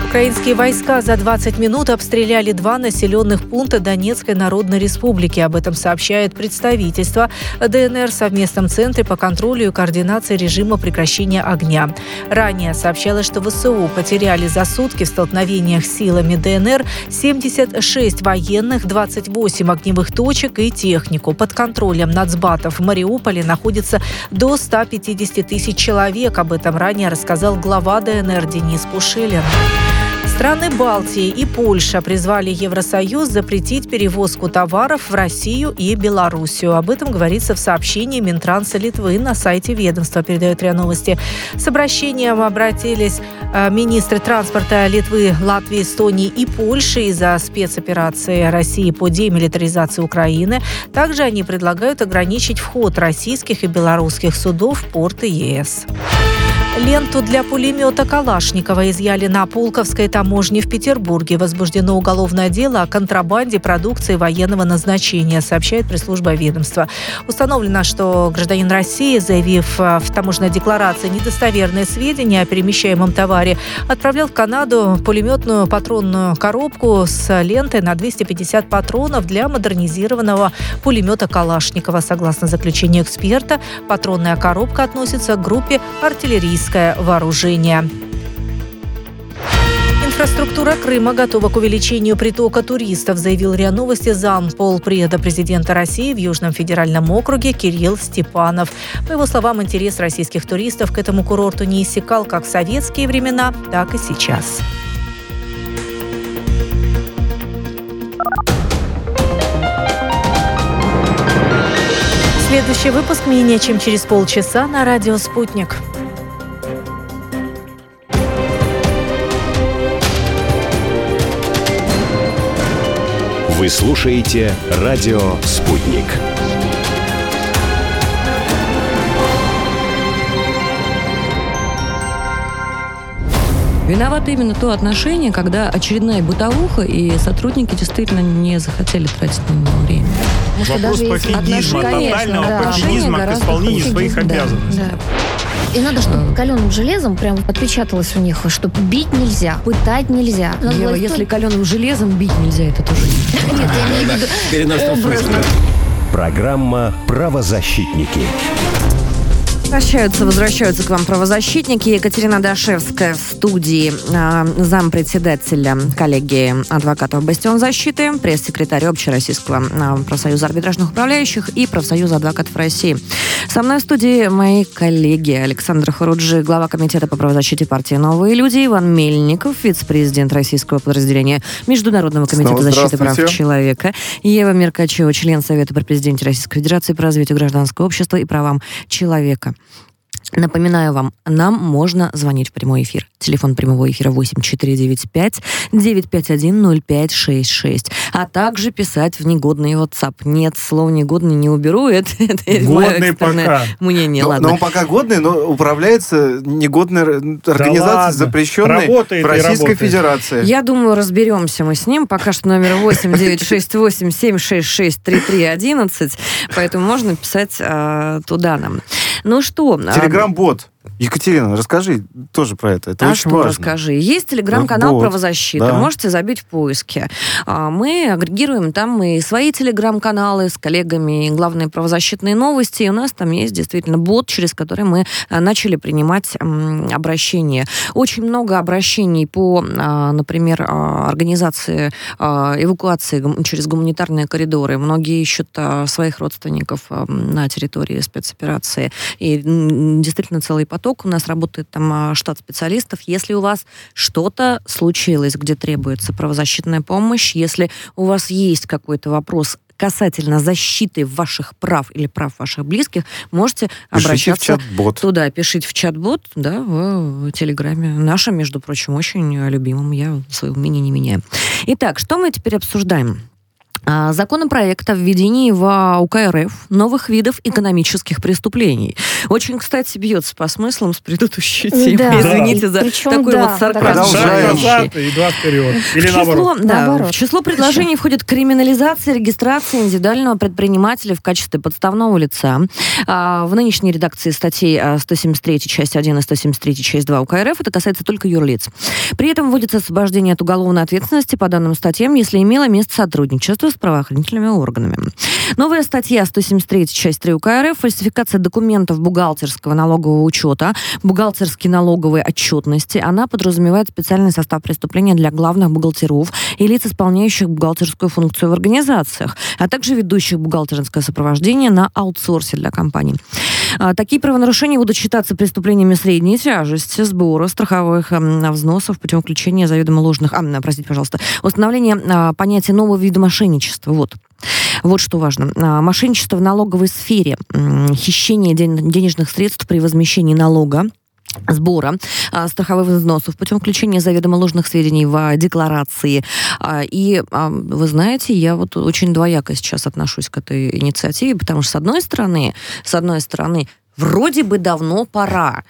Украинские войска за 20 минут обстреляли два населенных пункта Донецкой Народной Республики. Об этом сообщает представительство ДНР в совместном центре по контролю и координации режима прекращения огня. Ранее сообщалось, что ВСУ потеряли за сутки в столкновениях с силами ДНР 76 военных, 28 огневых точек и технику. Под контролем нацбатов в Мариуполе находится до 150 тысяч человек. Об этом ранее рассказал глава ДНР Денис Пушилин. Страны Балтии и Польша призвали Евросоюз запретить перевозку товаров в Россию и Белоруссию. Об этом говорится в сообщении Минтранса Литвы на сайте ведомства, передает РИА Новости. С обращением обратились э, министры транспорта Литвы, Латвии, Эстонии и Польши из-за спецоперации России по демилитаризации Украины. Также они предлагают ограничить вход российских и белорусских судов в порты ЕС. Ленту для пулемета Калашникова изъяли на Пулковской таможне в Петербурге. Возбуждено уголовное дело о контрабанде продукции военного назначения, сообщает пресс-служба ведомства. Установлено, что гражданин России, заявив э, в таможенной декларации недостоверные сведения о перемещаемом товаре, отправлял в Канаду пулеметную патронную коробку с лентой на 250 патронов для модернизированного пулемета Калашникова. Согласно заключению эксперта, патронная коробка относится к группе артиллерийское вооружение. Инфраструктура Крыма готова к увеличению притока туристов, заявил РИА Новости зам полпреда президента России в Южном федеральном округе Кирилл Степанов. По его словам, интерес российских туристов к этому курорту не иссякал как в советские времена, так и сейчас. Следующий выпуск менее чем через полчаса на радио «Спутник». Вы слушаете радио «Спутник». Виновато именно то отношение, когда очередная бытовуха, и сотрудники действительно не захотели тратить на него время. Вопрос пофигизма, тотального да. пофигизма к исполнению хуже. своих Да, обязанностей. Да. И надо, чтобы каленым железом прям отпечаталось у них, что бить нельзя, пытать нельзя. Надо Ева, было если каленым железом бить нельзя, это тоже не Нет, я имею в виду образно. Программа «Правозащитники». Возвращаются, возвращаются к вам правозащитники. Екатерина Дашевская в студии, а, зампредседателя коллегии адвокатов «Бастион защиты», пресс-секретарь Общероссийского а, профсоюза арбитражных управляющих и профсоюза адвокатов России. Со мной в студии мои коллеги Александр Харуджи, глава комитета по правозащите партии «Новые люди», Иван Мельников, вице-президент российского подразделения Международного комитета Снова защиты прав человека, Ева Меркачева, член Совета при президенте Российской Федерации по развитию гражданского общества и правам человека. Напоминаю вам, нам можно звонить в прямой эфир. Телефон прямого эфира 8495 951 0566. А также писать в негодный WhatsApp. Нет, слово негодный не уберу. Это, это Годный пока. мнение. Но, Ладно. но он пока годный, но управляется негодной организацией, ладно. запрещенной Работает в Российской работает. Федерации. Я думаю, разберемся мы с ним. Пока что номер 8 968 766 3311. Поэтому можно писать а, туда нам. Ну что? Телеграм-бот. Екатерина, расскажи тоже про это. Это а очень что важно. расскажи? Есть телеграм-канал Вот, правозащиты. да. Можете забить в поиске. А, Мы агрегируем там и свои телеграм-каналы с коллегами, и главные правозащитные новости. И у нас там есть действительно бот, через который мы а, начали принимать обращения. Очень много обращений по, а, например, организации эвакуации через гуманитарные коридоры. Многие ищут своих родственников на территории спецоперации. И действительно целый поток. У нас работает там а, штат специалистов. Если у вас что-то случилось, где требуется правозащитная помощь, если у вас есть какой-то вопрос касательно защиты ваших прав или прав ваших близких, можете Пишите в обращаться чат-бот. туда, пишите в чат-бот, да, в, в Телеграме. Нашим, между прочим, очень любимым. Я своего мнения не меняю. Итак, что мы теперь обсуждаем? А, Законопроект о введении в УК РФ новых видов экономических преступлений. Очень, кстати, бьется по смыслам с предыдущей темой. Да. Извините за Причем, такой да, вот сарказм. Назад и два вперед. Или В число, наоборот. да, Наоборот. в число предложений входит криминализация регистрации индивидуального предпринимателя в качестве подставного лица. А, В нынешней редакции статей а, 173 часть 1 и 173 часть 2 УК РФ это касается только юрлиц. При этом вводится освобождение от уголовной ответственности по данным статьям, если имело место сотрудничество с правоохранительными органами. Новая статья 173 часть 3 УК РФ фальсификация документов бухгалтерского налогового учета, бухгалтерской налоговой отчетности. Она подразумевает специальный состав преступления для главных бухгалтеров и лиц, исполняющих бухгалтерскую функцию в организациях, а также ведущих бухгалтерское сопровождение на аутсорсе для компаний. А, Такие правонарушения будут считаться преступлениями средней тяжести, сбора страховых взносов путем включения заведомо ложных... А, простите, пожалуйста. Установление а, понятия нового вида мошенничества. Вот. Вот что важно. А, Мошенничество в налоговой сфере, хищение ден- денежных средств при возмещении налога, сбора а, страховых взносов путем включения заведомо ложных сведений в а, декларации. И вы знаете, я вот очень двояко сейчас отношусь к этой инициативе, потому что с одной стороны, с одной стороны, Вроде бы давно пора.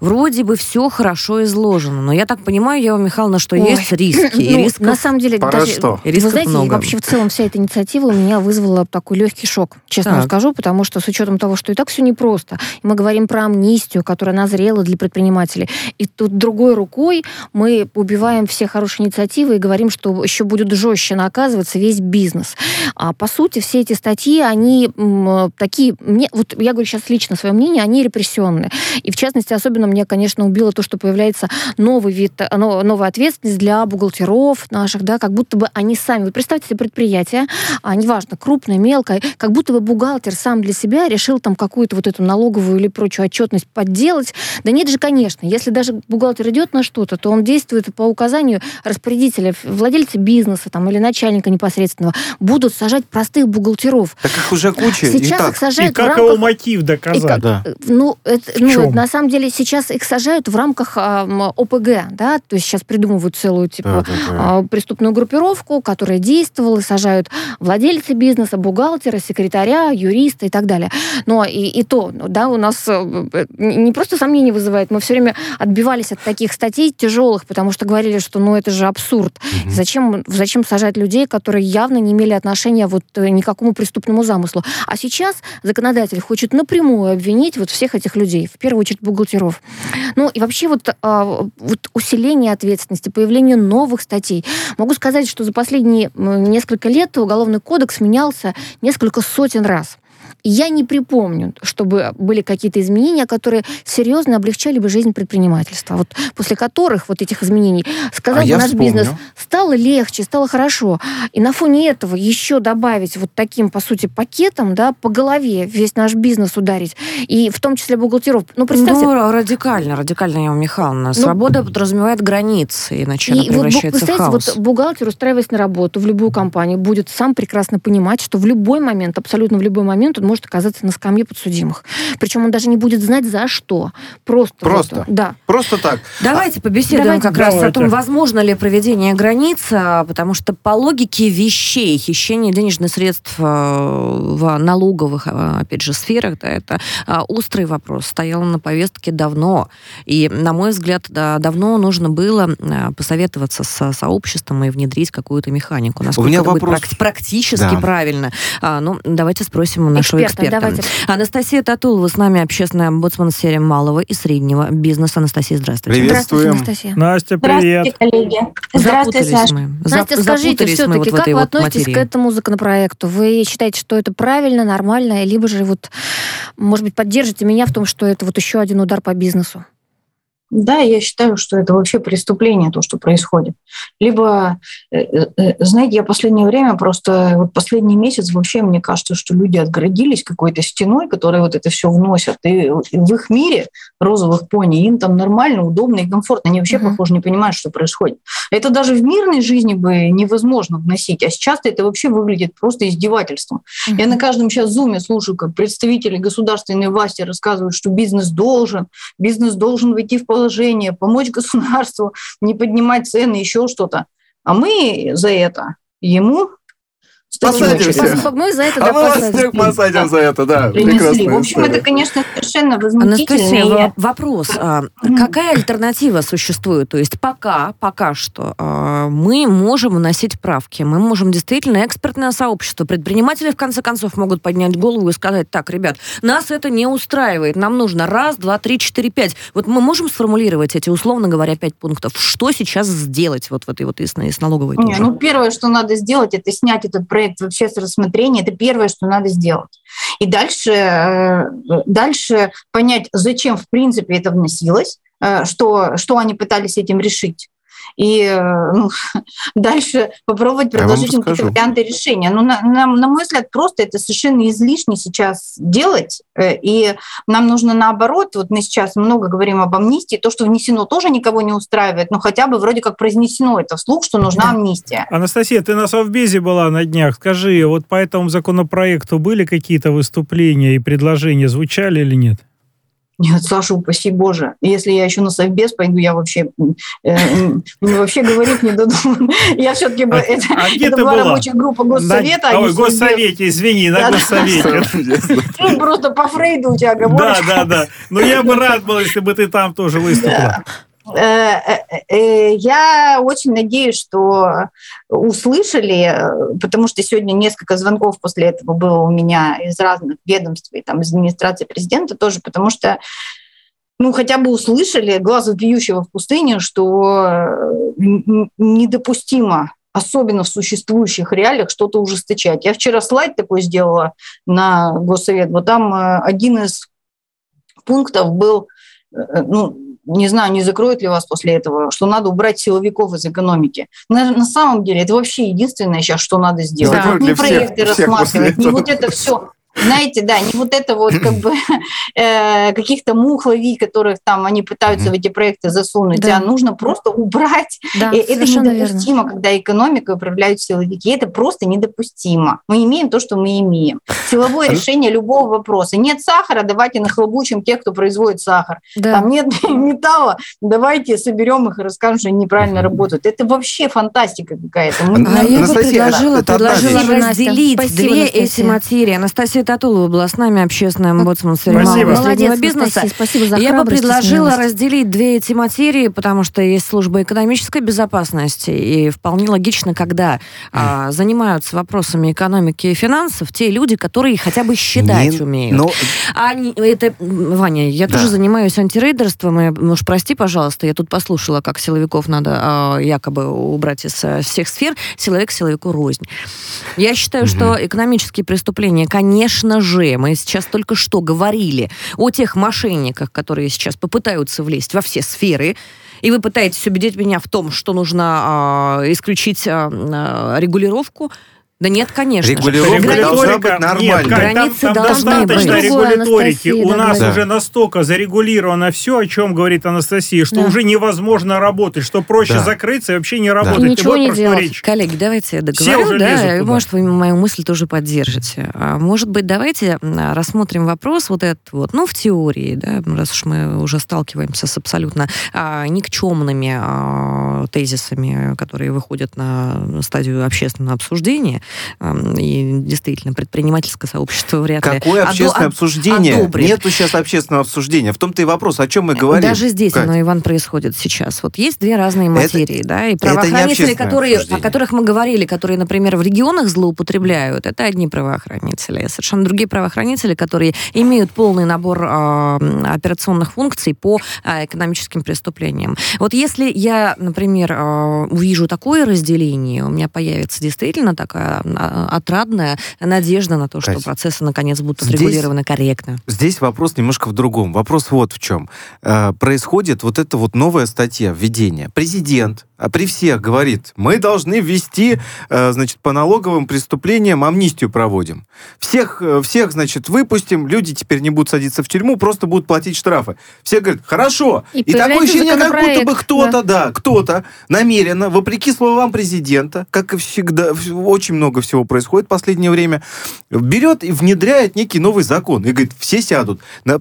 Вроде бы все хорошо изложено. Но я так понимаю, Ева Михайловна, что Ой. есть риски. И Ну, рисков на самом деле, Пора даже, что? Рисков вы знаете, много. вообще в целом вся эта инициатива у меня вызвала такой легкий шок, честно Так. вам скажу, потому что с учетом того, что и так все непросто, и мы говорим про амнистию, которая назрела для предпринимателей, и тут другой рукой мы убиваем все хорошие инициативы и говорим, что еще будет жестче наказываться весь бизнес. А по сути, все эти статьи, они м, такие, мне, вот я говорю сейчас лично свое мнение, они репрессионные. И в частности, особенно мне, конечно, убило то, что появляется новый вид, э, но- новая ответственность для бухгалтеров наших, да, как будто бы они сами, вы представьте себе предприятие, а, неважно, крупное, мелкое, как будто бы бухгалтер сам для себя решил там какую-то вот эту налоговую или прочую отчетность подделать. Да нет же, конечно, если даже бухгалтер идет на что-то, то он действует по указанию распорядителя, владельца бизнеса там, или начальника непосредственного. Будут сажать простых бухгалтеров. Так их уже куча. и Сейчас так. их сажают И в как рамках его мотив и доказать? как- Да. Куда? Ну, это, ну, на самом деле сейчас их сажают в рамках м, ОПГ, да, то есть сейчас придумывают целую типа Да-да-да. а, преступную группировку, которая действовала, сажают владельца бизнеса, бухгалтера, секретаря, юриста и так далее. Но и, и то, да, у нас э, э, не просто сомнения вызывает, мы все время отбивались от таких статей тяжелых, потому что говорили, что ну это же абсурд. Зачем, зачем сажать людей, которые явно не имели отношения вот э, ни к какому преступному замыслу? А сейчас законодатель хочет напрямую обвинить вот всех этих людей, в первую очередь бухгалтеров. Ну и вообще вот, а, вот усиление ответственности, появление новых статей. Могу сказать, что за последние несколько лет уголовный кодекс менялся несколько сотен раз. Я не припомню, чтобы были какие-то изменения, которые серьезно облегчали бы жизнь предпринимательства. Вот после которых вот этих изменений сказал А бы я наш вспомню. бизнес стало легче, стало хорошо. И на фоне этого еще добавить вот таким, по сути, пакетом, да, по голове весь наш бизнес ударить, и в том числе бухгалтеров. Ну, представьте, Ну, радикально, радикально, Ева Михайловна. Ну, Свобода подразумевает границы, иначе она И вот, бу- превращается в представьте, хаос. вот бухгалтер, устраиваясь на работу в любую компанию, будет сам прекрасно понимать, что в любой момент, абсолютно в любой момент он может оказаться на скамье подсудимых. Причем он даже не будет знать, за что. Просто. вот, Просто? да. Просто так. Давайте побеседуем Давайте. как раз о Давайте. том, возможно ли проведение границ, а, потому что по логике вещей хищение денежных средств э, в налоговых, а, опять же, сферах, да, это а, острый вопрос, стоял на повестке давно. И, на мой взгляд, да, давно нужно было а, посоветоваться с сообществом и внедрить какую-то механику. Насколько меня это будет вопрос- прак- практически Да. правильно. А, ну, давайте спросим у нашего Эксперта, эксперта. давайте. Анастасия Татулова с нами, общественная омбудсман в сфере малого и среднего бизнеса. Анастасия, здравствуйте. Привет. Здравствуйте, Приветствуем. Анастасия. Настя, привет. Здравствуйте, коллеги. Здравствуйте, Саша. мы. Настя, Зап- скажите все-таки, вот как вы вот относитесь материи. к этому законопроекту? Вы считаете, что это правильно, нормально, либо же вот, может быть, поддержите меня в том, что это вот еще один удар по бизнесу? Да, я считаю, что это вообще преступление, то, что происходит. Либо, э, э, знаете, я последнее время просто, вот последний месяц вообще мне кажется, что люди отгородились какой-то стеной, которая вот это все вносят. И в их мире розовых пони им там нормально, удобно и комфортно. Они вообще, Мгм. похоже, не понимают, что происходит. Это даже в мирной жизни бы невозможно вносить. А сейчас это вообще выглядит просто издевательством. Я на каждом сейчас зуме слушаю, как представители государственной власти рассказывают, что бизнес должен, бизнес должен войти в положение, помочь государству, не поднимать цены, еще что-то. А мы за это ему Посадимся. статью Пос- Мы за это А мы вас всех посадим за это, да. принесли. В общем, история. это, конечно, совершенно возмутительно. Анастасия, вопрос. а. Какая альтернатива существует? То есть пока, пока что а, мы можем вносить правки, мы можем действительно экспертное сообщество, предприниматели в конце концов могут поднять голову и сказать, так, ребят, нас это не устраивает, нам нужно раз, два, три, четыре, пять. Вот мы можем сформулировать эти, условно говоря, пять пунктов. Что сейчас сделать вот в этой вот и с, налоговой Не, ну, первое, что надо сделать, это снять этот проект вообще с рассмотрения. Это первое, что надо сделать. И дальше, э, дальше понять, зачем в принципе это вносилось, э, что, что они пытались этим решить. И э, ну, дальше попробовать предложить им какие-то варианты решения. Но, на, на- на мой взгляд, просто это совершенно излишне сейчас делать. Э, И нам нужно наоборот, вот мы сейчас много говорим об амнистии, то, что внесено, тоже никого не устраивает, но хотя бы вроде как произнесено это вслух, что нужна амнистия. Анастасия, ты на Совбезе была на днях. Скажи, вот по этому законопроекту были какие-то выступления и предложения, звучали или нет? Нет, Саша, упаси Боже. Если я еще на совбез пойду, я вообще, э, вообще говорить не дадут. Я все-таки... А- это а где это была была? рабочая группа Госсовета. а На- Ой, госсовете, извини, на госсовете. Ну, Просто по Фрейду у тебя Да, оговорочка. да, да. Но я бы рад был, если бы ты там тоже выступила. Я очень надеюсь, что услышали, э, потому что сегодня несколько звонков после этого было у меня из разных ведомств и там из администрации президента тоже, потому что ну, хотя бы услышали глаз вопиющего в пустыне, что э, недопустимо особенно в существующих реалиях, что-то ужесточать. Я вчера слайд такой сделала на Госсовет. Вот там э, один из пунктов был, э, ну, не знаю, не закроет ли вас после этого, что надо убрать силовиков из экономики. На, на самом деле это вообще единственное сейчас, что надо сделать. Закроют не всех- проекты всех рассматривать, не вот это все. Знаете, да, не вот это вот как бы э, каких-то мух ловить, которых там они пытаются в эти проекты засунуть, да. а нужно просто убрать. Да, это недопустимо, верно. когда экономикой управляют силовики. Это просто недопустимо. Мы имеем то, что мы имеем. Силовое решение любого вопроса. Нет сахара, давайте нахлобучим тех, кто производит сахар. Да. Там нет металла, давайте соберем их и расскажем, что они неправильно работают. Это вообще фантастика какая-то. Мы, а я бы предложила, предложила разделить две эти материи. Анастасия Анастасия Татулова была с нами, общественный омбудсмен сферы малого бизнеса. Спасибо за Я бы предложила разделить две эти материи, потому что есть служба экономической безопасности, и вполне логично, когда а, занимаются вопросами экономики и финансов те люди, которые хотя бы считать Не, умеют. Но... А это, Ваня, я да. тоже занимаюсь антирейдерством, и, ну уж прости, пожалуйста, я тут послушала, как силовиков надо а, якобы убрать из а, всех сфер, силовик силовику рознь. Я считаю, угу. что экономические преступления, конечно, конечно же, мы сейчас только что говорили о тех мошенниках, которые сейчас попытаются влезть во все сферы, и вы пытаетесь убедить меня в том, что нужно э, исключить э, регулировку, да нет, конечно. Регулировка Границы... должна быть нормальной. Нет, Границы там, там достаточно быть. регуляторики. У да, нас да. уже настолько зарегулировано все, о чем говорит Анастасия, что да. уже невозможно работать, что проще да. закрыться и вообще не работать. Да. И ничего не делать. Речь. Коллеги, давайте я договорю, да, и, может, вы мою мысль тоже поддержите. А, может быть, давайте рассмотрим вопрос вот этот вот, ну, в теории, да, раз уж мы уже сталкиваемся с абсолютно а, никчемными а, тезисами, которые выходят на стадию общественного обсуждения, и действительно предпринимательское сообщество вряд ли... Какое общественное одо- обсуждение? Одобрит. Нету сейчас общественного обсуждения. В том-то и вопрос, о чем мы говорим. Даже здесь Кать. оно, Иван, происходит сейчас. Вот есть две разные материи, это, да, и правоохранители, которые, о которых мы говорили, которые, например, в регионах злоупотребляют, это одни правоохранители. Совершенно другие правоохранители, которые имеют полный набор э, операционных функций по э, экономическим преступлениям. Вот если я, например, э, увижу такое разделение, у меня появится действительно такая отрадная надежда на то, что Кать, процессы наконец будут отрегулированы корректно. Здесь вопрос немножко в другом. Вопрос вот в чем. Э, происходит вот эта вот новая статья введения. Президент а при всех говорит, мы должны ввести, э, значит, по налоговым преступлениям амнистию проводим. Всех, э, всех, значит, выпустим, люди теперь не будут садиться в тюрьму, просто будут платить штрафы. Все говорят, хорошо. И, и такое ощущение, как будто бы кто-то, да, да кто-то намеренно, вопреки словам президента, как и всегда, очень много всего происходит в последнее время, берет и внедряет некий новый закон. И говорит, все сядут.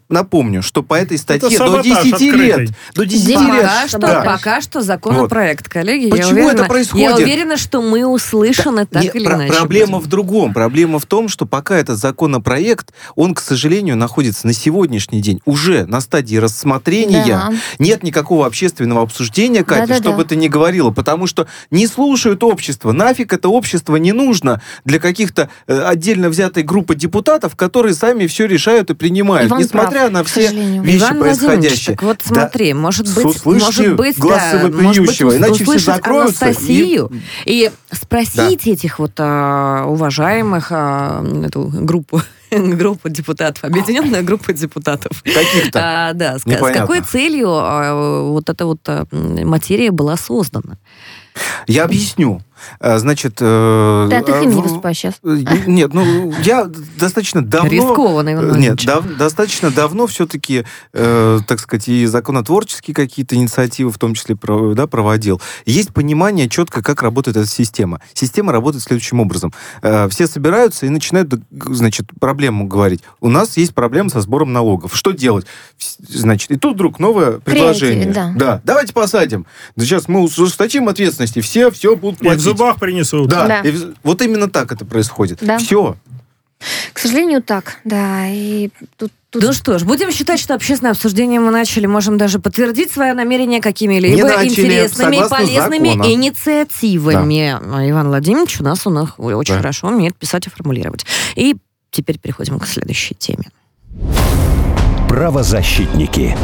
Напомню, что по этой статье до 10 открытый. лет. До 10 пока лет. Что, да. Пока что законопроект. Вот коллеги. Почему я уверена, это происходит? Я уверена, что мы услышаны да, так нет, или про- иначе. Проблема будем. в другом. Проблема в том, что пока этот законопроект, он, к сожалению, находится на сегодняшний день уже на стадии рассмотрения. Да. Нет никакого общественного обсуждения, Катя, да, да, чтобы да. это не говорило, потому что не слушают общество. Нафиг это общество не нужно для каких-то э, отдельно взятой группы депутатов, которые сами все решают и принимают, Иван несмотря прав, на все вещи Иван происходящие. Так вот смотри, да. может быть, может быть, да, может быть, иначе услышать закроются. Анастасию и, и спросить да. этих вот а, уважаемых а, эту группу группа депутатов, объединенная группа депутатов. Каких-то? А, да, с, с какой целью а, вот эта вот а, материя была создана? Я объясню. Э, значит... Э, да, ты не выступаешь сейчас. Нет, ну, я достаточно давно... Рискованно, Иван Нет, дав, достаточно давно все-таки, э, так сказать, и законотворческие какие-то инициативы в том числе да, проводил. Есть понимание четко, как работает эта система. Система работает следующим образом. Э, все собираются и начинают, значит, проблему говорить. У нас есть проблема со сбором налогов. Что делать? Значит, и тут вдруг новое предложение. да. да. Давайте посадим. Сейчас мы ужесточим ответственности. Все, все будут платить зубах принесут. Да, да. И вот именно так это происходит. Да. Все. К сожалению, так, да. И тут Тут... Ну что ж, будем считать, что общественное обсуждение мы начали. Можем даже подтвердить свое намерение какими-либо интересными и полезными закона. инициативами. Да. Иван Владимирович у нас, у нас очень да. хорошо умеет писать и формулировать. И теперь переходим к следующей теме. Правозащитники.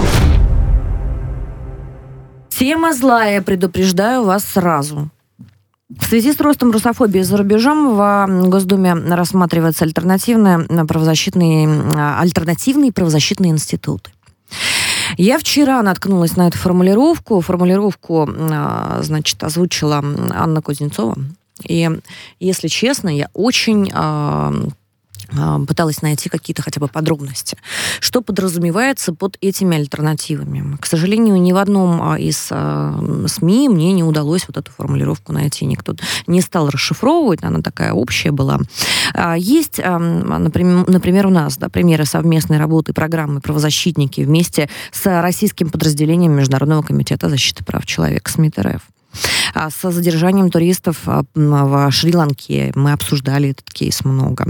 Тема злая, предупреждаю вас сразу. В связи с ростом русофобии за рубежом в Госдуме рассматриваются альтернативные правозащитные, альтернативные правозащитные институты. Я вчера наткнулась на эту формулировку. Формулировку, а, значит, озвучила Анна Кузнецова. И, если честно, я очень а, а, пыталась найти какие-то хотя бы подробности. Что подразумевается под этими альтернативами? К сожалению, ни в одном а, из а, СМИ мне не удалось вот эту формулировку найти. Никто не стал расшифровывать, она такая общая была. Есть, например у нас да, примеры совместной работы программы «Правозащитники» вместе с российским подразделением Международного комитета защиты прав человека СМИТ РФ. А со задержанием туристов а, в Шри-Ланке мы обсуждали этот кейс много.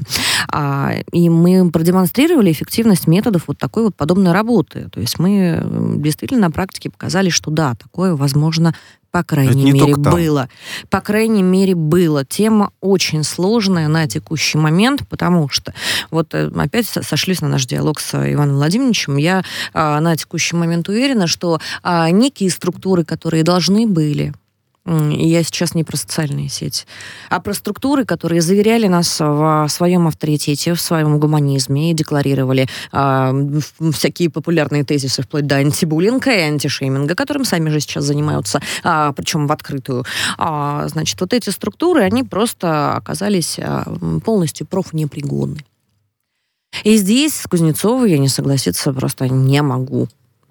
А, и мы продемонстрировали эффективность методов вот такой вот подобной работы. То есть мы действительно на практике показали, что да, такое возможно по крайней мере, было. По крайней мере, было. Тема очень сложная на текущий момент, потому что вот э, опять сошлись на наш диалог с Иваном Владимировичем. Я а, на текущий момент уверена, что а, некие структуры, которые должны были я сейчас не про социальные сети, а про структуры, которые заверяли нас в своем авторитете, в своем гуманизме и декларировали э, всякие популярные тезисы вплоть до антибуллинга и антишейминга, которым сами же сейчас занимаются, а, причем в открытую. А, значит, вот эти структуры, они просто оказались а, полностью профнепригодны. И здесь с Кузнецовой я не согласиться просто не могу.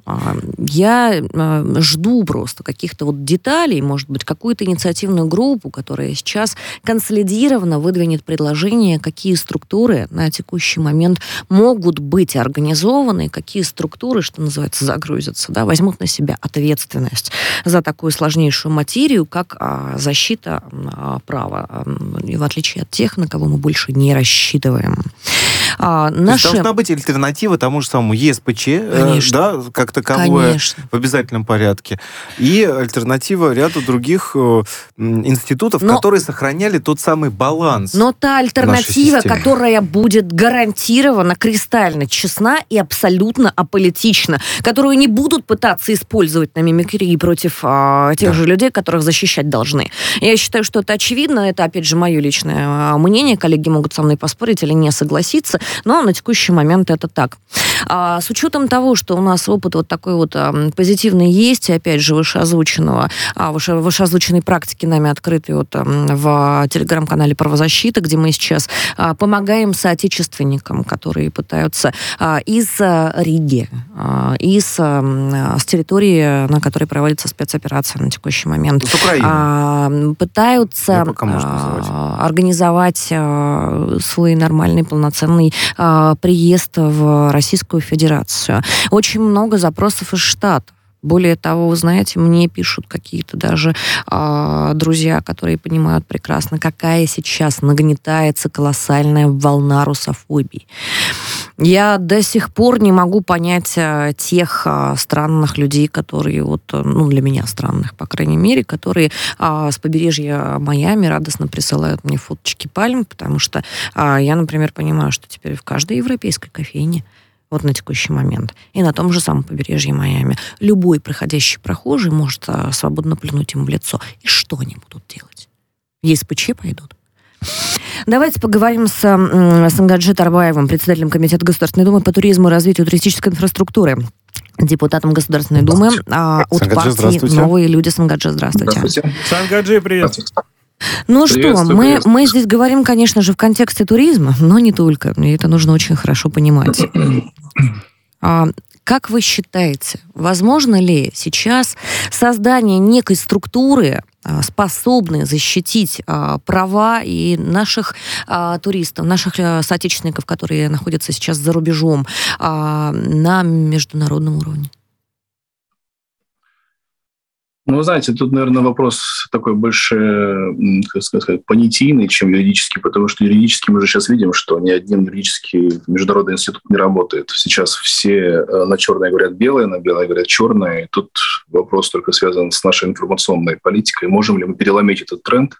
А, я а, жду просто каких-то вот деталей, может быть, какую-то инициативную группу, которая сейчас консолидированно выдвинет предложение, какие структуры на текущий момент могут быть организованы, какие структуры, что называется, загрузятся, да, возьмут на себя ответственность за такую сложнейшую материю, как а, защита права, и в отличие от тех, на кого мы больше не рассчитываем. А, наши... Должна быть альтернатива тому же самому ЕСПЧ, э, Конечно. да, как таковое Конечно. в обязательном порядке, и альтернатива ряду других э, институтов, Но... которые сохраняли тот самый баланс. Но та альтернатива, которая будет гарантированно кристально честна и абсолютно аполитична, которую не будут пытаться использовать на мимикрии против а, тех да. же людей, которых защищать должны. Я считаю, что это очевидно, это, опять же, мое личное а, мнение, коллеги могут со мной поспорить или не согласиться, но на текущий момент это так. А, с учетом того, что у нас опыт вот такой вот а, позитивный есть, и опять же вышеозвученного, а, выше, вышеозвученной практики нами открытой вот а, в телеграм-канале «Правозащита», где мы сейчас а, помогаем соотечественникам, которые пытаются а, из а, Риги, а, из а, с территории, на которой проводится спецоперация на текущий момент, а, пытаются а, организовать а, свой нормальный полноценный а, приезд в Российскую Федерацию. Очень много запросов из Штатов. Более того, вы знаете, мне пишут какие-то даже э, друзья, которые понимают прекрасно, какая сейчас нагнетается колоссальная волна русофобии. Я до сих пор не могу понять э, тех э, странных людей, которые вот, э, ну, для меня странных, по крайней мере, которые э, с побережья Майами радостно присылают мне фоточки пальм, потому что э, я, например, понимаю, что теперь в каждой европейской кофейне вот на текущий момент. И на том же самом побережье Майами. Любой проходящий прохожий может а, свободно плюнуть ему в лицо. И что они будут делать? ЕСПЧ пойдут? Давайте поговорим с, с Ангаджи Тарбаевым, председателем Комитета Государственной Думы по туризму и развитию туристической инфраструктуры депутатом Государственной Думы а, от Сангаджи, партии «Новые люди». Сангаджи, здравствуйте. Здравствуйте. Сангаджи, привет. Ну что, мы, мы здесь говорим, конечно же, в контексте туризма, но не только. И это нужно очень хорошо понимать. А, как вы считаете, возможно ли сейчас создание некой структуры, а, способной защитить а, права и наших туристов, наших э, соотечественников, которые находятся сейчас за рубежом, на международном уровне? Ну, знаете, тут, наверное, вопрос такой больше, как сказать, понятийный, чем юридический, потому что юридически мы же сейчас видим, что ни один юридический международный институт не работает. Сейчас все э, на черное говорят белое, на белое говорят черное. И тут вопрос только связан с нашей информационной политикой. Можем ли мы переломить этот тренд?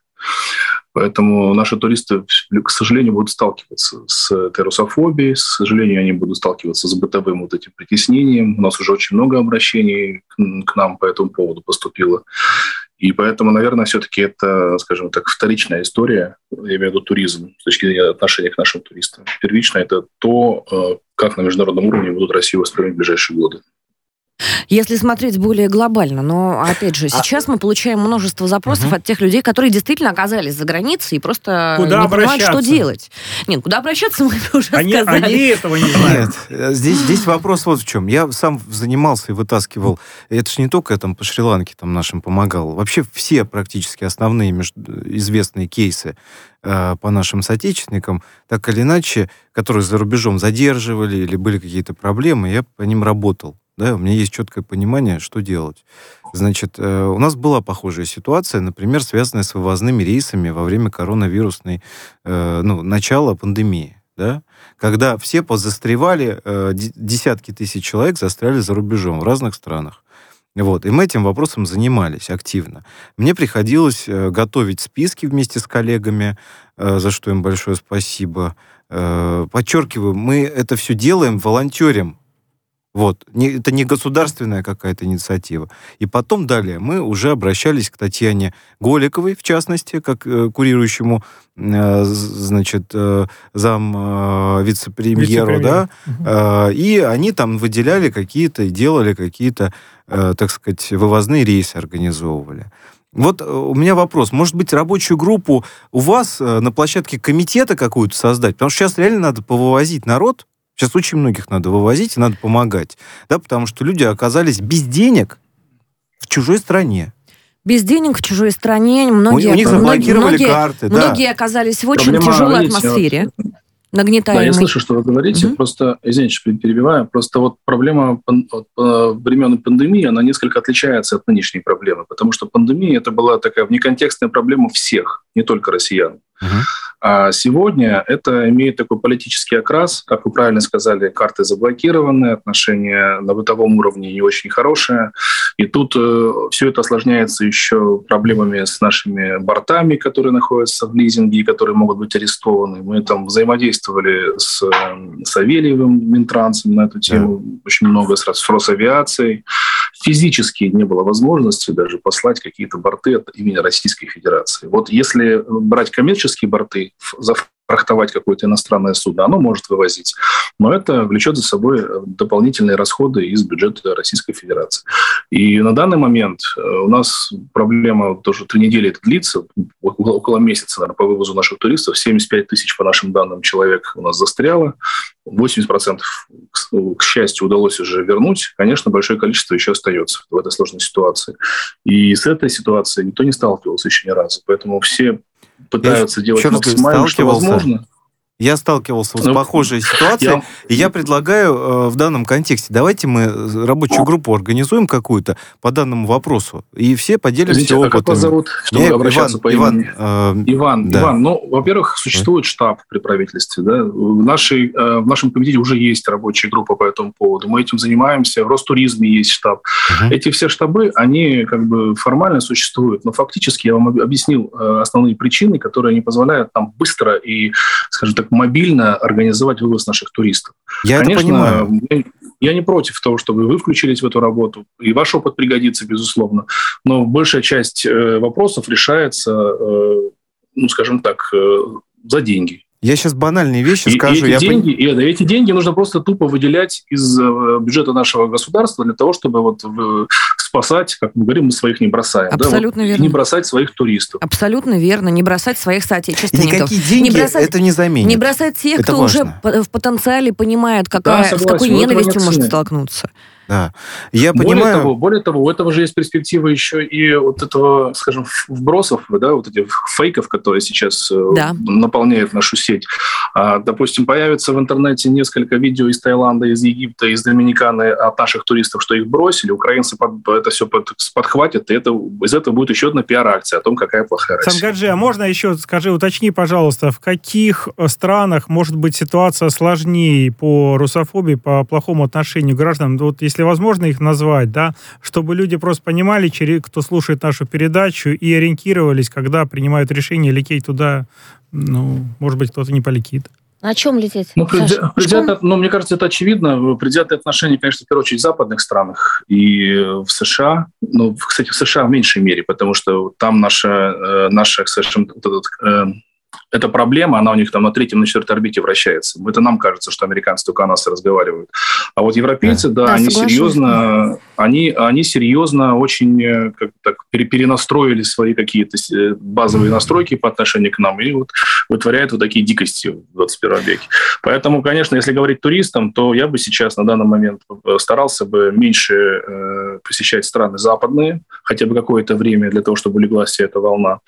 Поэтому наши туристы, к сожалению, будут сталкиваться с этой к сожалению, они будут сталкиваться с бытовым вот этим притеснением. У нас уже очень много обращений к нам по этому поводу поступило. И поэтому, наверное, все-таки это, скажем так, вторичная история, я имею в виду туризм, с точки зрения отношения к нашим туристам. Первично это то, э, как на международном уровне будут Россию воспринимать в ближайшие годы. Если смотреть более глобально, но, опять же, а сейчас а... мы получаем множество запросов угу. от тех людей, которые действительно оказались за границей и просто куда не понимают, что делать. Нет, куда обращаться, мы уже они, сказали. Они этого не знают. Нет, здесь, здесь вопрос вот в чем. Я сам занимался и вытаскивал, это же не только я там по Шри-Ланке там нашим помогал, вообще все практически основные известные кейсы э, по нашим соотечественникам, так или иначе, которые за рубежом задерживали или были какие-то проблемы, я по ним работал. Да, у меня есть четкое понимание, что делать. Значит, э, у нас была похожая ситуация, например, связанная с вывозными рейсами во время коронавирусной, э, ну, начала пандемии, да, когда все позастревали, э, десятки тысяч человек застряли за рубежом в разных странах. Вот, и мы этим вопросом занимались активно. Мне приходилось готовить списки вместе с коллегами, за что им большое спасибо. Подчеркиваю, мы это все делаем волонтерим, вот. Не, это не государственная какая-то инициатива. И потом далее мы уже обращались к Татьяне Голиковой, в частности, как э, курирующему, э, значит, э, зам э, вице-премьеру, да, угу. и они там выделяли какие-то, делали какие-то, э, так сказать, вывозные рейсы организовывали. Вот э, у меня вопрос. Может быть, рабочую группу у вас э, на площадке комитета какую-то создать? Потому что сейчас реально надо повывозить народ, Сейчас очень многих надо вывозить и надо помогать. Да, потому что люди оказались без денег в чужой стране. Без денег в чужой стране. Многие, у, у них заблокировали многие, карты. Многие да. оказались в очень Проблема, тяжелой видите, атмосфере. Вот, нагнетаемый. Да, я слышу, что вы говорите. Угу. Просто, извините, перебиваю. Просто вот проблема времен пандемии, она несколько отличается от нынешней проблемы. Потому что пандемия это была такая внеконтекстная проблема всех, не только россиян. Угу. А сегодня это имеет такой политический окрас, как вы правильно сказали, карты заблокированы, отношения на бытовом уровне не очень хорошие. И тут э, все это осложняется еще проблемами с нашими бортами, которые находятся в лизинге и которые могут быть арестованы. Мы там взаимодействовали с э, Савельевым, Минтрансом на эту тему, да. очень много с, с Росавиацией. Физически не было возможности даже послать какие-то борты от имени Российской Федерации. Вот если брать коммерческие борты, зафрахтовать какое-то иностранное судно, оно может вывозить. Но это влечет за собой э, дополнительные расходы из бюджета Российской Федерации. И на данный момент э, у нас проблема тоже три недели это длится, около месяца, наверное, по вывозу наших туристов. 75 тысяч, по нашим данным, человек у нас застряло. 80% к счастью удалось уже вернуть. Конечно, большое количество еще остается в этой сложной ситуации. И с этой ситуацией никто не сталкивался еще ни разу. Поэтому все пытаются я делать максимально, что возможно. Я сталкивался с ну, похожей ситуацией, я... и я предлагаю э, в данном контексте, давайте мы рабочую группу организуем какую-то по данному вопросу, и все поделимся Извините, опытом. А как вас зовут, чтобы я, обращаться Иван, по имени? Иван, э, Иван, да. Иван, ну, во-первых, существует штаб при правительстве, да, в, нашей, э, в нашем комитете уже есть рабочая группа по этому поводу, мы этим занимаемся, в Ростуризме есть штаб. Угу. Эти все штабы, они как бы формально существуют, но фактически я вам объяснил э, основные причины, которые не позволяют нам быстро и, скажем так, мобильно организовать вывоз наших туристов. Я Конечно, это понимаю. Я, я не против того, чтобы вы включились в эту работу, и ваш опыт пригодится, безусловно, но большая часть э, вопросов решается, э, ну, скажем так, э, за деньги. Я сейчас банальные вещи и, скажу. И эти, я деньги, и, и эти деньги нужно просто тупо выделять из бюджета нашего государства для того, чтобы вот спасать, как мы говорим, мы своих не бросаем. Абсолютно да, вот, верно. Не бросать своих туристов. Абсолютно верно. Не бросать своих соотечественников. Никакие деньги не бросать, это не заменит. Не бросать тех, это кто важно. уже в потенциале понимает, какая, да, с какой ненавистью может столкнуться. Да. Я более понимаю... Того, более того, у этого же есть перспектива еще и вот этого, скажем, вбросов, да, вот этих фейков, которые сейчас э, да. наполняют нашу сеть. А, допустим, появится в интернете несколько видео из Таиланда, из Египта, из Доминиканы от наших туристов, что их бросили, украинцы под, это все под, подхватят, и это, из этого будет еще одна пиар-акция о том, какая плохая Россия. Самгаджи, а можно еще, скажи, уточни, пожалуйста, в каких э, странах может быть ситуация сложнее по русофобии, по плохому отношению к гражданам? Вот если если возможно их назвать, да, чтобы люди просто понимали, кто слушает нашу передачу, и ориентировались, когда принимают решение лететь туда, ну, может быть, кто-то не полетит. На чем лететь? Ну, Саша, предвзято, ну, мне кажется, это очевидно. Предвзятые отношения, конечно, в первую очередь в западных странах и в США. Ну, кстати, в США в меньшей мере, потому что там наша, э, наша скажем, вот этот, э, эта проблема, она у них там на третьем, на четвертой орбите вращается. Это нам кажется, что американцы только о нас разговаривают. А вот европейцы, да, да, да они серьезно, они, они серьезно очень э, как так перенастроили свои какие-то э, базовые настройки по отношению к нам и вот вытворяют вот такие дикости в 21 веке. Поэтому, конечно, если говорить туристам, то я бы сейчас на данный момент э, старался бы меньше э, посещать страны западные, хотя бы какое-то время для того, чтобы улеглась вся эта волна.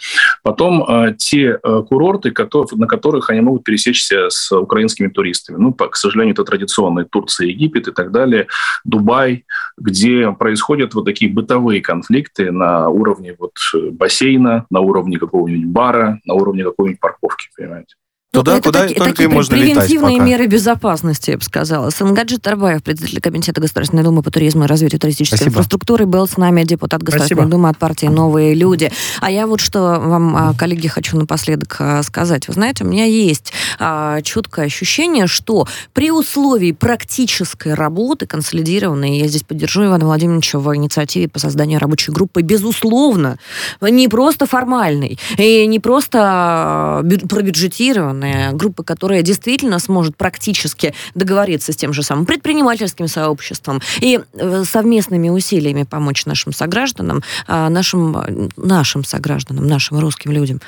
Потом э, те э, курорты, которые, на которых они могут пересечься с украинскими туристами. Ну, к сожалению, это традиционные Турция, Египет и так далее, Дубай, где происходят вот такие бытовые конфликты на уровне вот э, бассейна, на уровне какого-нибудь бара, на уровне какой-нибудь парковки, понимаете. Туда, ну, куда таки, только такие можно превентивные летать меры безопасности, я бы сказала. Сангаджи Тарбаев, председатель Комитета Государственной Думы по туризму и развитию туристической Спасибо. инфраструктуры, был с нами депутат Государственной Спасибо. Думы от партии «Новые люди». А я вот что вам, а, коллеги, хочу напоследок а, сказать. Вы знаете, у меня есть а, четкое ощущение, что при условии практической работы, консолидированной, я здесь поддержу Ивана Владимировича в инициативе по созданию рабочей группы, безусловно, не просто формальной, и не просто а, пробюджетированной, определенная группа, которая действительно сможет практически договориться с тем же самым предпринимательским сообществом и э, совместными усилиями помочь нашим согражданам, а, нашим, нашим согражданам, нашим русским людям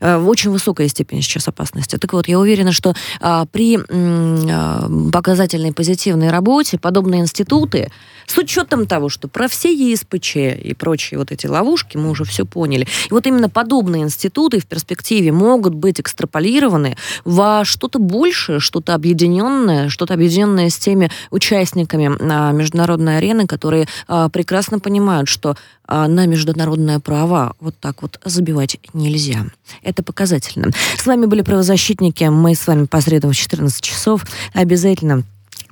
э, в очень высокой степени сейчас опасности. Так вот, я уверена, что а, при а, показательной позитивной работе подобные институты, с учетом того, что про все ЕСПЧ и прочие вот эти ловушки мы уже все поняли, и вот именно подобные институты в перспективе могут быть экстраполированы во что-то большее, что-то объединенное, что-то объединенное с теми участниками а, международной арены, которые а, прекрасно понимают, что а, на международное право вот так вот забивать нельзя. Это показательно. С вами были правозащитники. Мы с вами по средам в 14 часов. Обязательно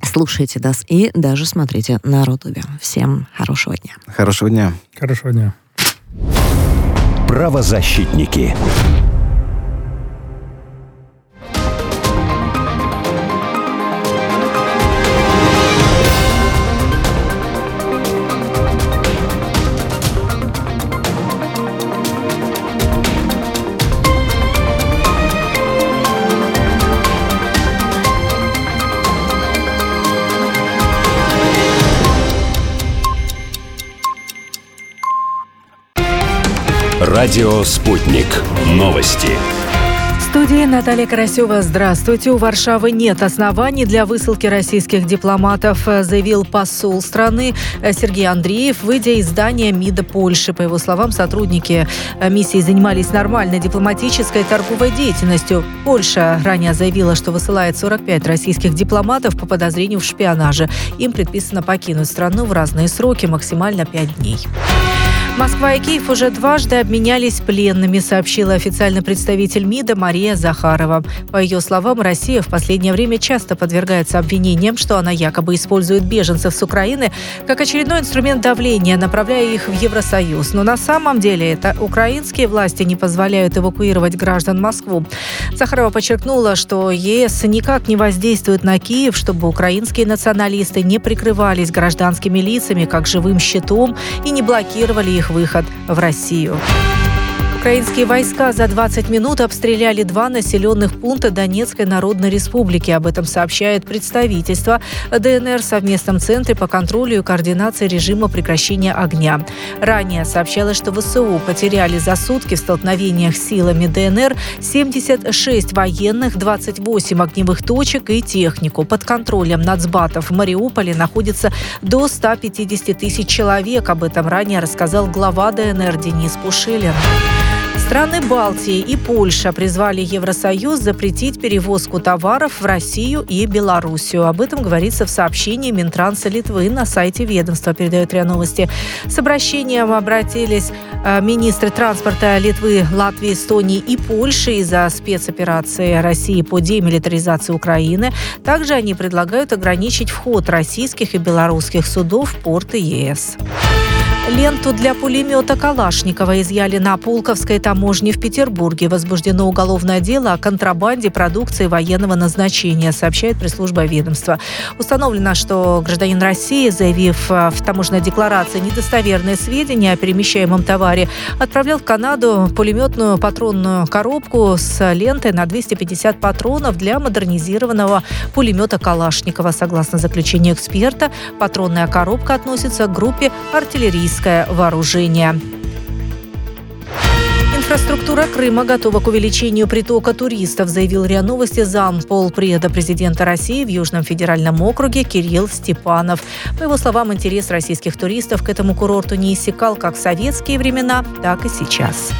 слушайте нас и даже смотрите на Рутубе. Всем хорошего дня. Хорошего дня. Хорошего дня. Правозащитники. Радио «Спутник». Новости. В студии Наталья Карасева. Здравствуйте. У Варшавы нет оснований для высылки российских дипломатов, заявил посол страны Сергей Андреев, выйдя из здания МИДа Польши. По его словам, сотрудники миссии занимались нормальной дипломатической торговой деятельностью. Польша ранее заявила, что высылает 45 российских дипломатов по подозрению в шпионаже. Им предписано покинуть страну в разные сроки, максимально 5 дней. Москва и Киев уже дважды обменялись пленными, сообщила официальный представитель МИДа Мария Захарова. По ее словам, Россия в последнее время часто подвергается обвинениям, что она якобы использует беженцев с Украины как очередной инструмент давления, направляя их в Евросоюз. Но на самом деле это украинские власти не позволяют эвакуировать граждан Москву. Захарова подчеркнула, что ЕС никак не воздействует на Киев, чтобы украинские националисты не прикрывались гражданскими лицами как живым щитом и не блокировали их их выход в Россию. Украинские войска за 20 минут обстреляли два населенных пункта Донецкой Народной Республики. Об этом сообщает представительство ДНР в совместном центре по контролю и координации режима прекращения огня. Ранее сообщалось, что ВСУ потеряли за сутки в столкновениях с силами ДНР 76 военных, 28 огневых точек и технику. Под контролем нацбатов в Мариуполе находится до 150 тысяч человек. Об этом ранее рассказал глава ДНР Денис Пушилин. Страны Балтии и Польша призвали Евросоюз запретить перевозку товаров в Россию и Белоруссию. Об этом говорится в сообщении Минтранса Литвы на сайте ведомства, передает РИА Новости. С обращением обратились э, министры транспорта Литвы, Латвии, Эстонии и Польши из-за спецоперации России по демилитаризации Украины. Также они предлагают ограничить вход российских и белорусских судов в порты ЕС. Ленту для пулемета Калашникова изъяли на Пулковской таможне в Петербурге. Возбуждено уголовное дело о контрабанде продукции военного назначения, сообщает пресс-служба ведомства. Установлено, что гражданин России, заявив э, в таможенной декларации недостоверные сведения о перемещаемом товаре, отправлял в Канаду пулеметную патронную коробку с лентой на 250 патронов для модернизированного пулемета Калашникова. Согласно заключению эксперта, патронная коробка относится к группе артиллерийских артиллерийское вооружение. Инфраструктура Крыма готова к увеличению притока туристов, заявил РИА Новости зам полпреда президента России в Южном федеральном округе Кирилл Степанов. По его словам, интерес российских туристов к этому курорту не иссякал как в советские времена, так и сейчас.